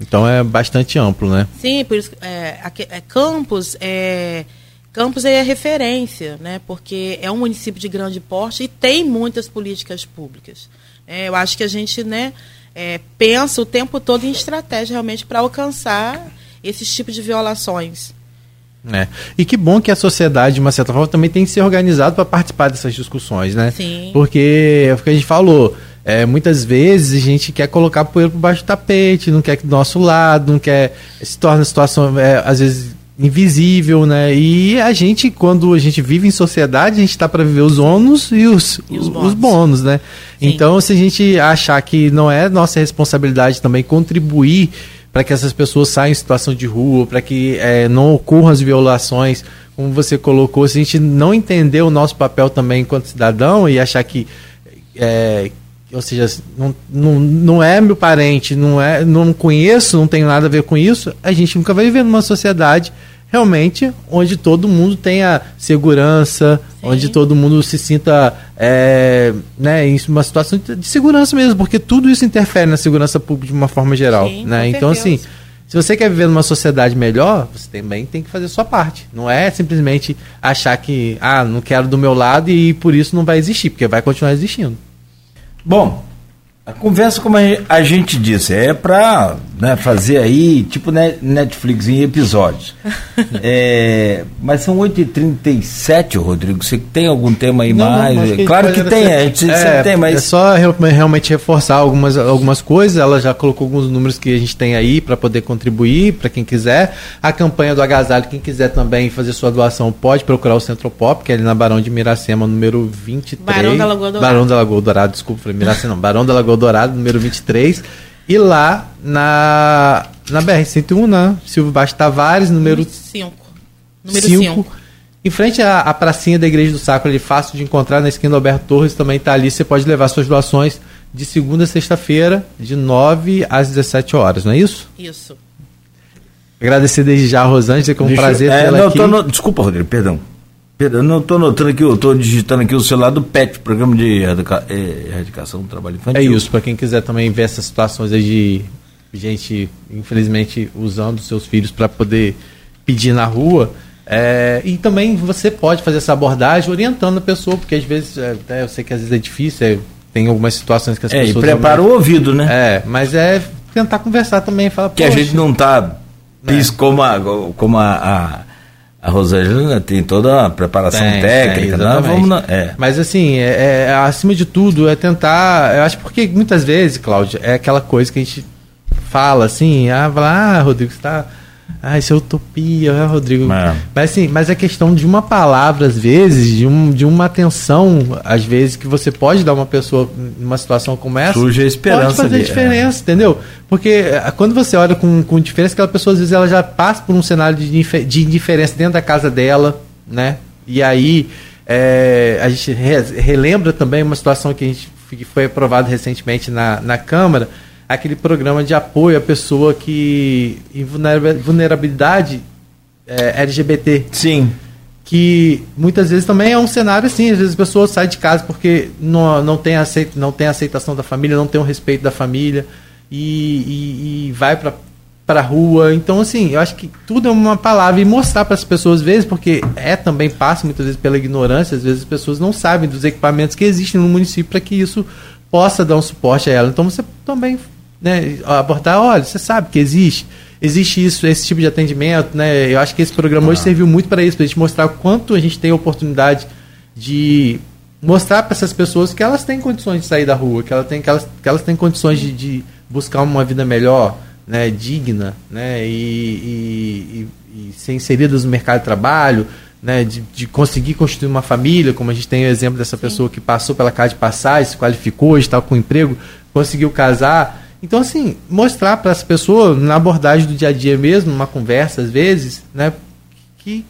Então é bastante amplo, né? Sim, por isso é, é campus é Campos é referência, né? Porque é um município de grande porte e tem muitas políticas públicas. É, eu acho que a gente, né, é, pensa o tempo todo em estratégia realmente para alcançar esses tipos de violações. É. E que bom que a sociedade, de uma certa forma, também tem que ser organizado para participar dessas discussões, né? Sim. Porque é o que a gente falou. É, muitas vezes a gente quer colocar poeira por baixo do tapete, não quer que do nosso lado, não quer. Se torna a situação, é, às vezes, invisível, né? E a gente, quando a gente vive em sociedade, a gente está para viver os ônus e os, e os, bônus. os bônus, né? Sim. Então, se a gente achar que não é nossa responsabilidade também contribuir para que essas pessoas saiam em situação de rua, para que é, não ocorram as violações, como você colocou, se a gente não entender o nosso papel também enquanto cidadão e achar que, é, ou seja, não, não, não é meu parente, não é, não conheço, não tenho nada a ver com isso, a gente nunca vai viver numa sociedade realmente onde todo mundo tenha segurança, Sim. onde todo mundo se sinta é, né, em uma situação de segurança mesmo, porque tudo isso interfere na segurança pública de uma forma geral. Sim, né? Então, assim, se você quer viver numa sociedade melhor, você também tem que fazer a sua parte. Não é simplesmente achar que, ah, não quero do meu lado e por isso não vai existir, porque vai continuar existindo. Bom, a conversa, como a gente disse, é para né, fazer aí, tipo Netflix em episódios. é, mas são 8h37, Rodrigo. Você tem algum tema aí não, mais? Não, claro que tem, a gente é, tem, mas. É só realmente reforçar algumas, algumas coisas. Ela já colocou alguns números que a gente tem aí para poder contribuir, para quem quiser. A campanha do agasalho, quem quiser também fazer sua doação, pode procurar o Centro Pop, que é ali na Barão de Miracema, número 23. Barão da Lagoa Dourada. Barão da Lagoa Dourada, desculpa, falei Miracema, não. Barão da Lagoa Dourada, número 23. E lá na, na BR-101, né? Silvio Baixo Tavares, número 5. Número 5. Em frente à, à pracinha da Igreja do Sacro, ali fácil de encontrar, na esquina do Alberto Torres também está ali. Você pode levar suas doações de segunda a sexta-feira, de 9 às 17 horas, não é isso? Isso. Agradecer desde já a Rosângela, que é um Deixa, prazer é, tê-la aqui. No, desculpa, Rodrigo, perdão. Pedro, eu não estou notando aqui, eu estou digitando aqui o celular do PET, Programa de é, Erradicação do Trabalho Infantil. É isso, para quem quiser também ver essas situações de gente, infelizmente, usando seus filhos para poder pedir na rua. É, e também você pode fazer essa abordagem orientando a pessoa, porque às vezes, é, eu sei que às vezes é difícil, é, tem algumas situações que as é, pessoas. E prepara o ouvido, né? É, mas é tentar conversar também. Falar, que a gente não está. Né? Como a, como a, a a Rosângela tem toda a preparação tem, técnica, tem, né? Vamos na, é. Mas assim, é, é, acima de tudo, é tentar. Eu acho porque muitas vezes, Cláudio, é aquela coisa que a gente fala assim, ah, ah Rodrigo, você está ah, isso é utopia, né, Rodrigo? É. Mas assim, mas é questão de uma palavra, às vezes, de, um, de uma atenção, às vezes, que você pode dar uma pessoa numa situação como essa. Surge a esperança. Pode fazer ali, diferença, é. entendeu? Porque eh, quando você olha com, com diferença, aquela pessoa, às vezes, ela já passa por um cenário de, de indiferença dentro da casa dela, né? E aí, é, a gente re, relembra também uma situação que a gente que foi aprovada recentemente na, na Câmara, aquele programa de apoio à pessoa que em vulnerabilidade é, LGBT. Sim. Que muitas vezes também é um cenário assim, às vezes a pessoa sai de casa porque não, não, tem, aceita, não tem aceitação da família, não tem o respeito da família e, e, e vai para para rua. Então, assim, eu acho que tudo é uma palavra e mostrar para as pessoas, às vezes, porque é também passa muitas vezes pela ignorância, às vezes as pessoas não sabem dos equipamentos que existem no município para que isso possa dar um suporte a ela. Então, você também né, abordar, olha, você sabe que existe, existe isso, esse tipo de atendimento, né? Eu acho que esse programa ah. hoje serviu muito para isso, para a gente mostrar o quanto a gente tem a oportunidade de mostrar para essas pessoas que elas têm condições de sair da rua, que elas têm, que elas, que elas têm condições de, de buscar uma vida melhor, né, digna, né, e, e, e, e ser inseridas no mercado de trabalho, né, de, de, conseguir construir uma família, como a gente tem o exemplo dessa Sim. pessoa que passou pela casa de passagem, se qualificou, está com emprego, conseguiu casar, então, assim, mostrar para as pessoas, na abordagem do dia a dia mesmo, numa conversa, às vezes, né, que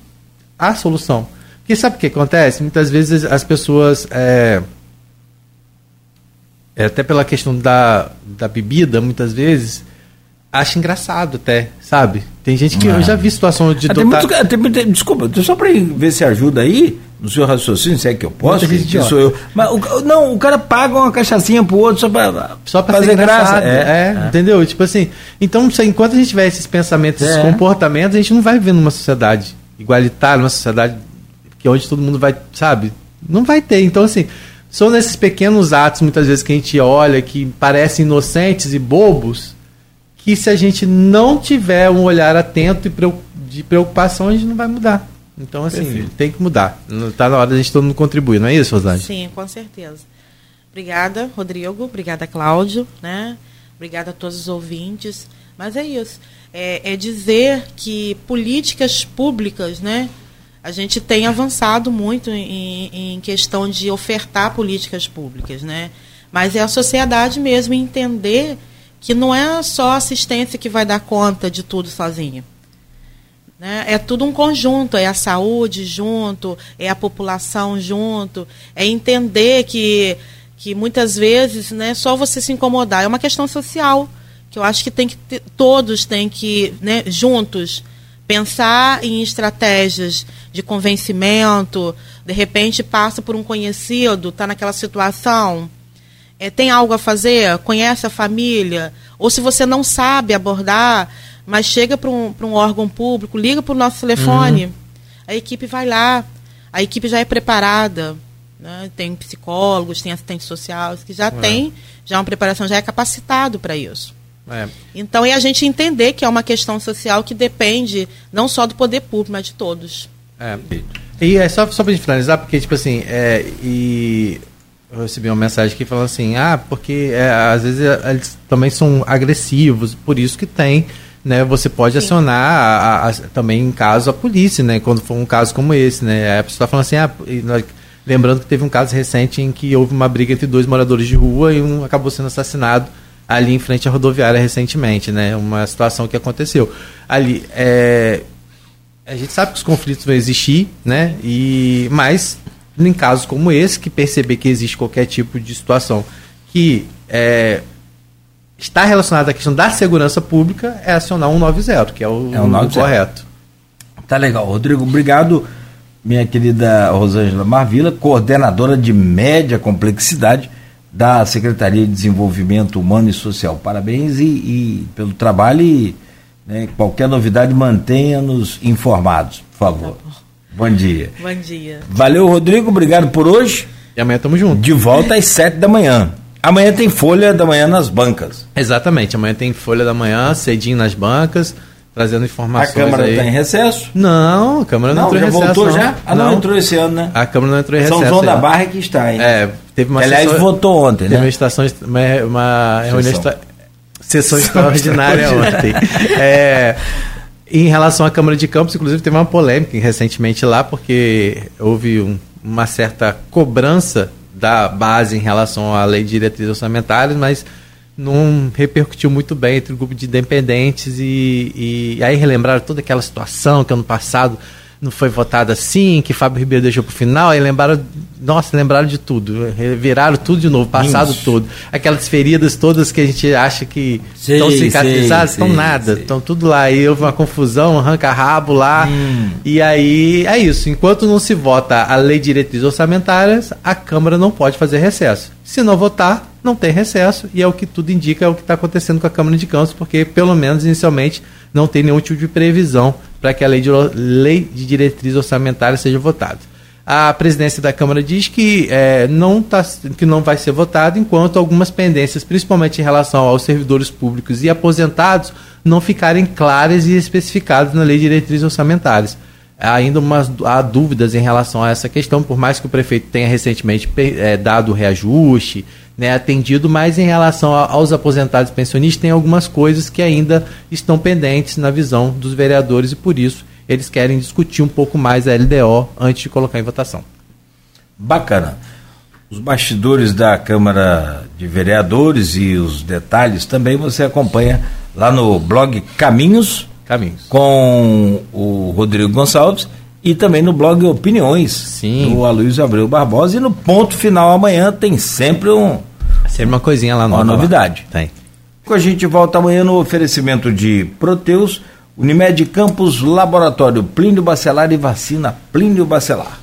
há solução. Porque sabe o que acontece? Muitas vezes as pessoas, é, é, até pela questão da, da bebida, muitas vezes, acham engraçado até, sabe? Tem gente que. Ah. Eu já vi situação de. Ah, tem muito, tem, tem, desculpa, só para ver se ajuda aí no seu raciocínio, se é que eu posso, que, que sou eu. Mas o, não, o cara paga uma cachaçinha pro outro só para só pra fazer graça. É, é, é, entendeu? Tipo assim, então enquanto a gente tiver esses pensamentos, esses é. comportamentos, a gente não vai viver numa sociedade igualitária, uma sociedade que onde todo mundo vai, sabe? Não vai ter. Então, assim, são nesses pequenos atos, muitas vezes, que a gente olha, que parecem inocentes e bobos, que se a gente não tiver um olhar atento e de preocupação, a gente não vai mudar. Então, assim, Perfeito. tem que mudar. Está na hora da gente todo mundo contribuir, não é isso, Rosane? Sim, com certeza. Obrigada, Rodrigo. Obrigada, Cláudio. Né? Obrigada a todos os ouvintes. Mas é isso. É, é dizer que políticas públicas, né? A gente tem avançado muito em, em questão de ofertar políticas públicas, né? Mas é a sociedade mesmo entender que não é só a assistência que vai dar conta de tudo sozinha. Né? É tudo um conjunto, é a saúde junto, é a população junto, é entender que, que muitas vezes né, só você se incomodar. É uma questão social, que eu acho que tem que ter, todos têm que, né, juntos, pensar em estratégias de convencimento, de repente passa por um conhecido, está naquela situação, é, tem algo a fazer, conhece a família, ou se você não sabe abordar, mas chega para um, um órgão público, liga para o nosso telefone, uhum. a equipe vai lá, a equipe já é preparada, né? tem psicólogos, tem assistente social, que já é. tem já uma preparação, já é capacitado para isso. É. Então é a gente entender que é uma questão social que depende não só do poder público, mas de todos. É. E é só, só para gente finalizar, porque, tipo assim, é, e eu recebi uma mensagem que falando assim, ah, porque é, às vezes é, eles também são agressivos, por isso que tem, né? Você pode Sim. acionar a, a, também em caso a polícia, né? Quando for um caso como esse, né? A pessoa está falando assim, ah, lembrando que teve um caso recente em que houve uma briga entre dois moradores de rua e um acabou sendo assassinado ali em frente à rodoviária recentemente, né? Uma situação que aconteceu. Ali, é, a gente sabe que os conflitos vão existir, né? E, mas em casos como esse, que perceber que existe qualquer tipo de situação que é, está relacionada à questão da segurança pública, é acionar 190, que é o, é o correto. Tá legal. Rodrigo, obrigado, minha querida Rosângela Marvila, coordenadora de média complexidade da Secretaria de Desenvolvimento Humano e Social. Parabéns e, e pelo trabalho e né, qualquer novidade mantenha-nos informados, por favor. Tá Bom dia. Bom dia. Valeu, Rodrigo. Obrigado por hoje. E amanhã estamos juntos. De volta às sete da manhã. Amanhã tem Folha da Manhã nas bancas. Exatamente. Amanhã tem Folha da Manhã, cedinho nas bancas, trazendo informações. A Câmara está em recesso? Não, a Câmara não, não entrou já em recesso. voltou já? Ah, não, não, entrou esse ano, né? A Câmara não entrou em recesso. São João da Barra é que está, hein? É, teve uma Aliás, sessão, votou ontem, né? Teve uma, estação, uma, uma reunião, sessão extraordinária ontem. É, em relação à Câmara de Campos, inclusive teve uma polêmica recentemente lá, porque houve um, uma certa cobrança da base em relação à lei de diretrizes orçamentárias, mas não repercutiu muito bem entre o grupo de independentes e, e aí relembraram toda aquela situação que ano passado não foi votado assim, que Fábio Ribeiro deixou para o final, aí lembraram, nossa, lembraram de tudo, viraram tudo de novo, passado todo. Aquelas feridas todas que a gente acha que estão cicatrizadas, estão nada, estão tudo lá. Aí houve uma confusão, arranca-rabo lá. Hum. E aí é isso. Enquanto não se vota a lei de diretrizes orçamentárias, a Câmara não pode fazer recesso. Se não votar, não tem recesso, e é o que tudo indica, é o que está acontecendo com a Câmara de Campos, porque pelo menos inicialmente não tem nenhum tipo de previsão para que a lei de, lei de diretriz orçamentária seja votada. A presidência da Câmara diz que, é, não tá, que não vai ser votada enquanto algumas pendências, principalmente em relação aos servidores públicos e aposentados, não ficarem claras e especificadas na lei de diretrizes orçamentárias. Ainda umas, há dúvidas em relação a essa questão, por mais que o prefeito tenha recentemente é, dado reajuste, né, atendido, mas em relação a, aos aposentados pensionistas, tem algumas coisas que ainda estão pendentes na visão dos vereadores e por isso eles querem discutir um pouco mais a LDO antes de colocar em votação. Bacana. Os bastidores da Câmara de Vereadores e os detalhes também você acompanha lá no blog Caminhos, Caminhos. com o Rodrigo Gonçalves e também no blog Opiniões Sim. do Aloysio Abreu Barbosa. E no ponto final amanhã tem sempre um. Sempre uma coisinha lá nova. Uma novidade. Lá. Tem. A gente volta amanhã no oferecimento de Proteus, Unimed Campos, Laboratório Plínio Bacelar e Vacina Plínio Bacelar.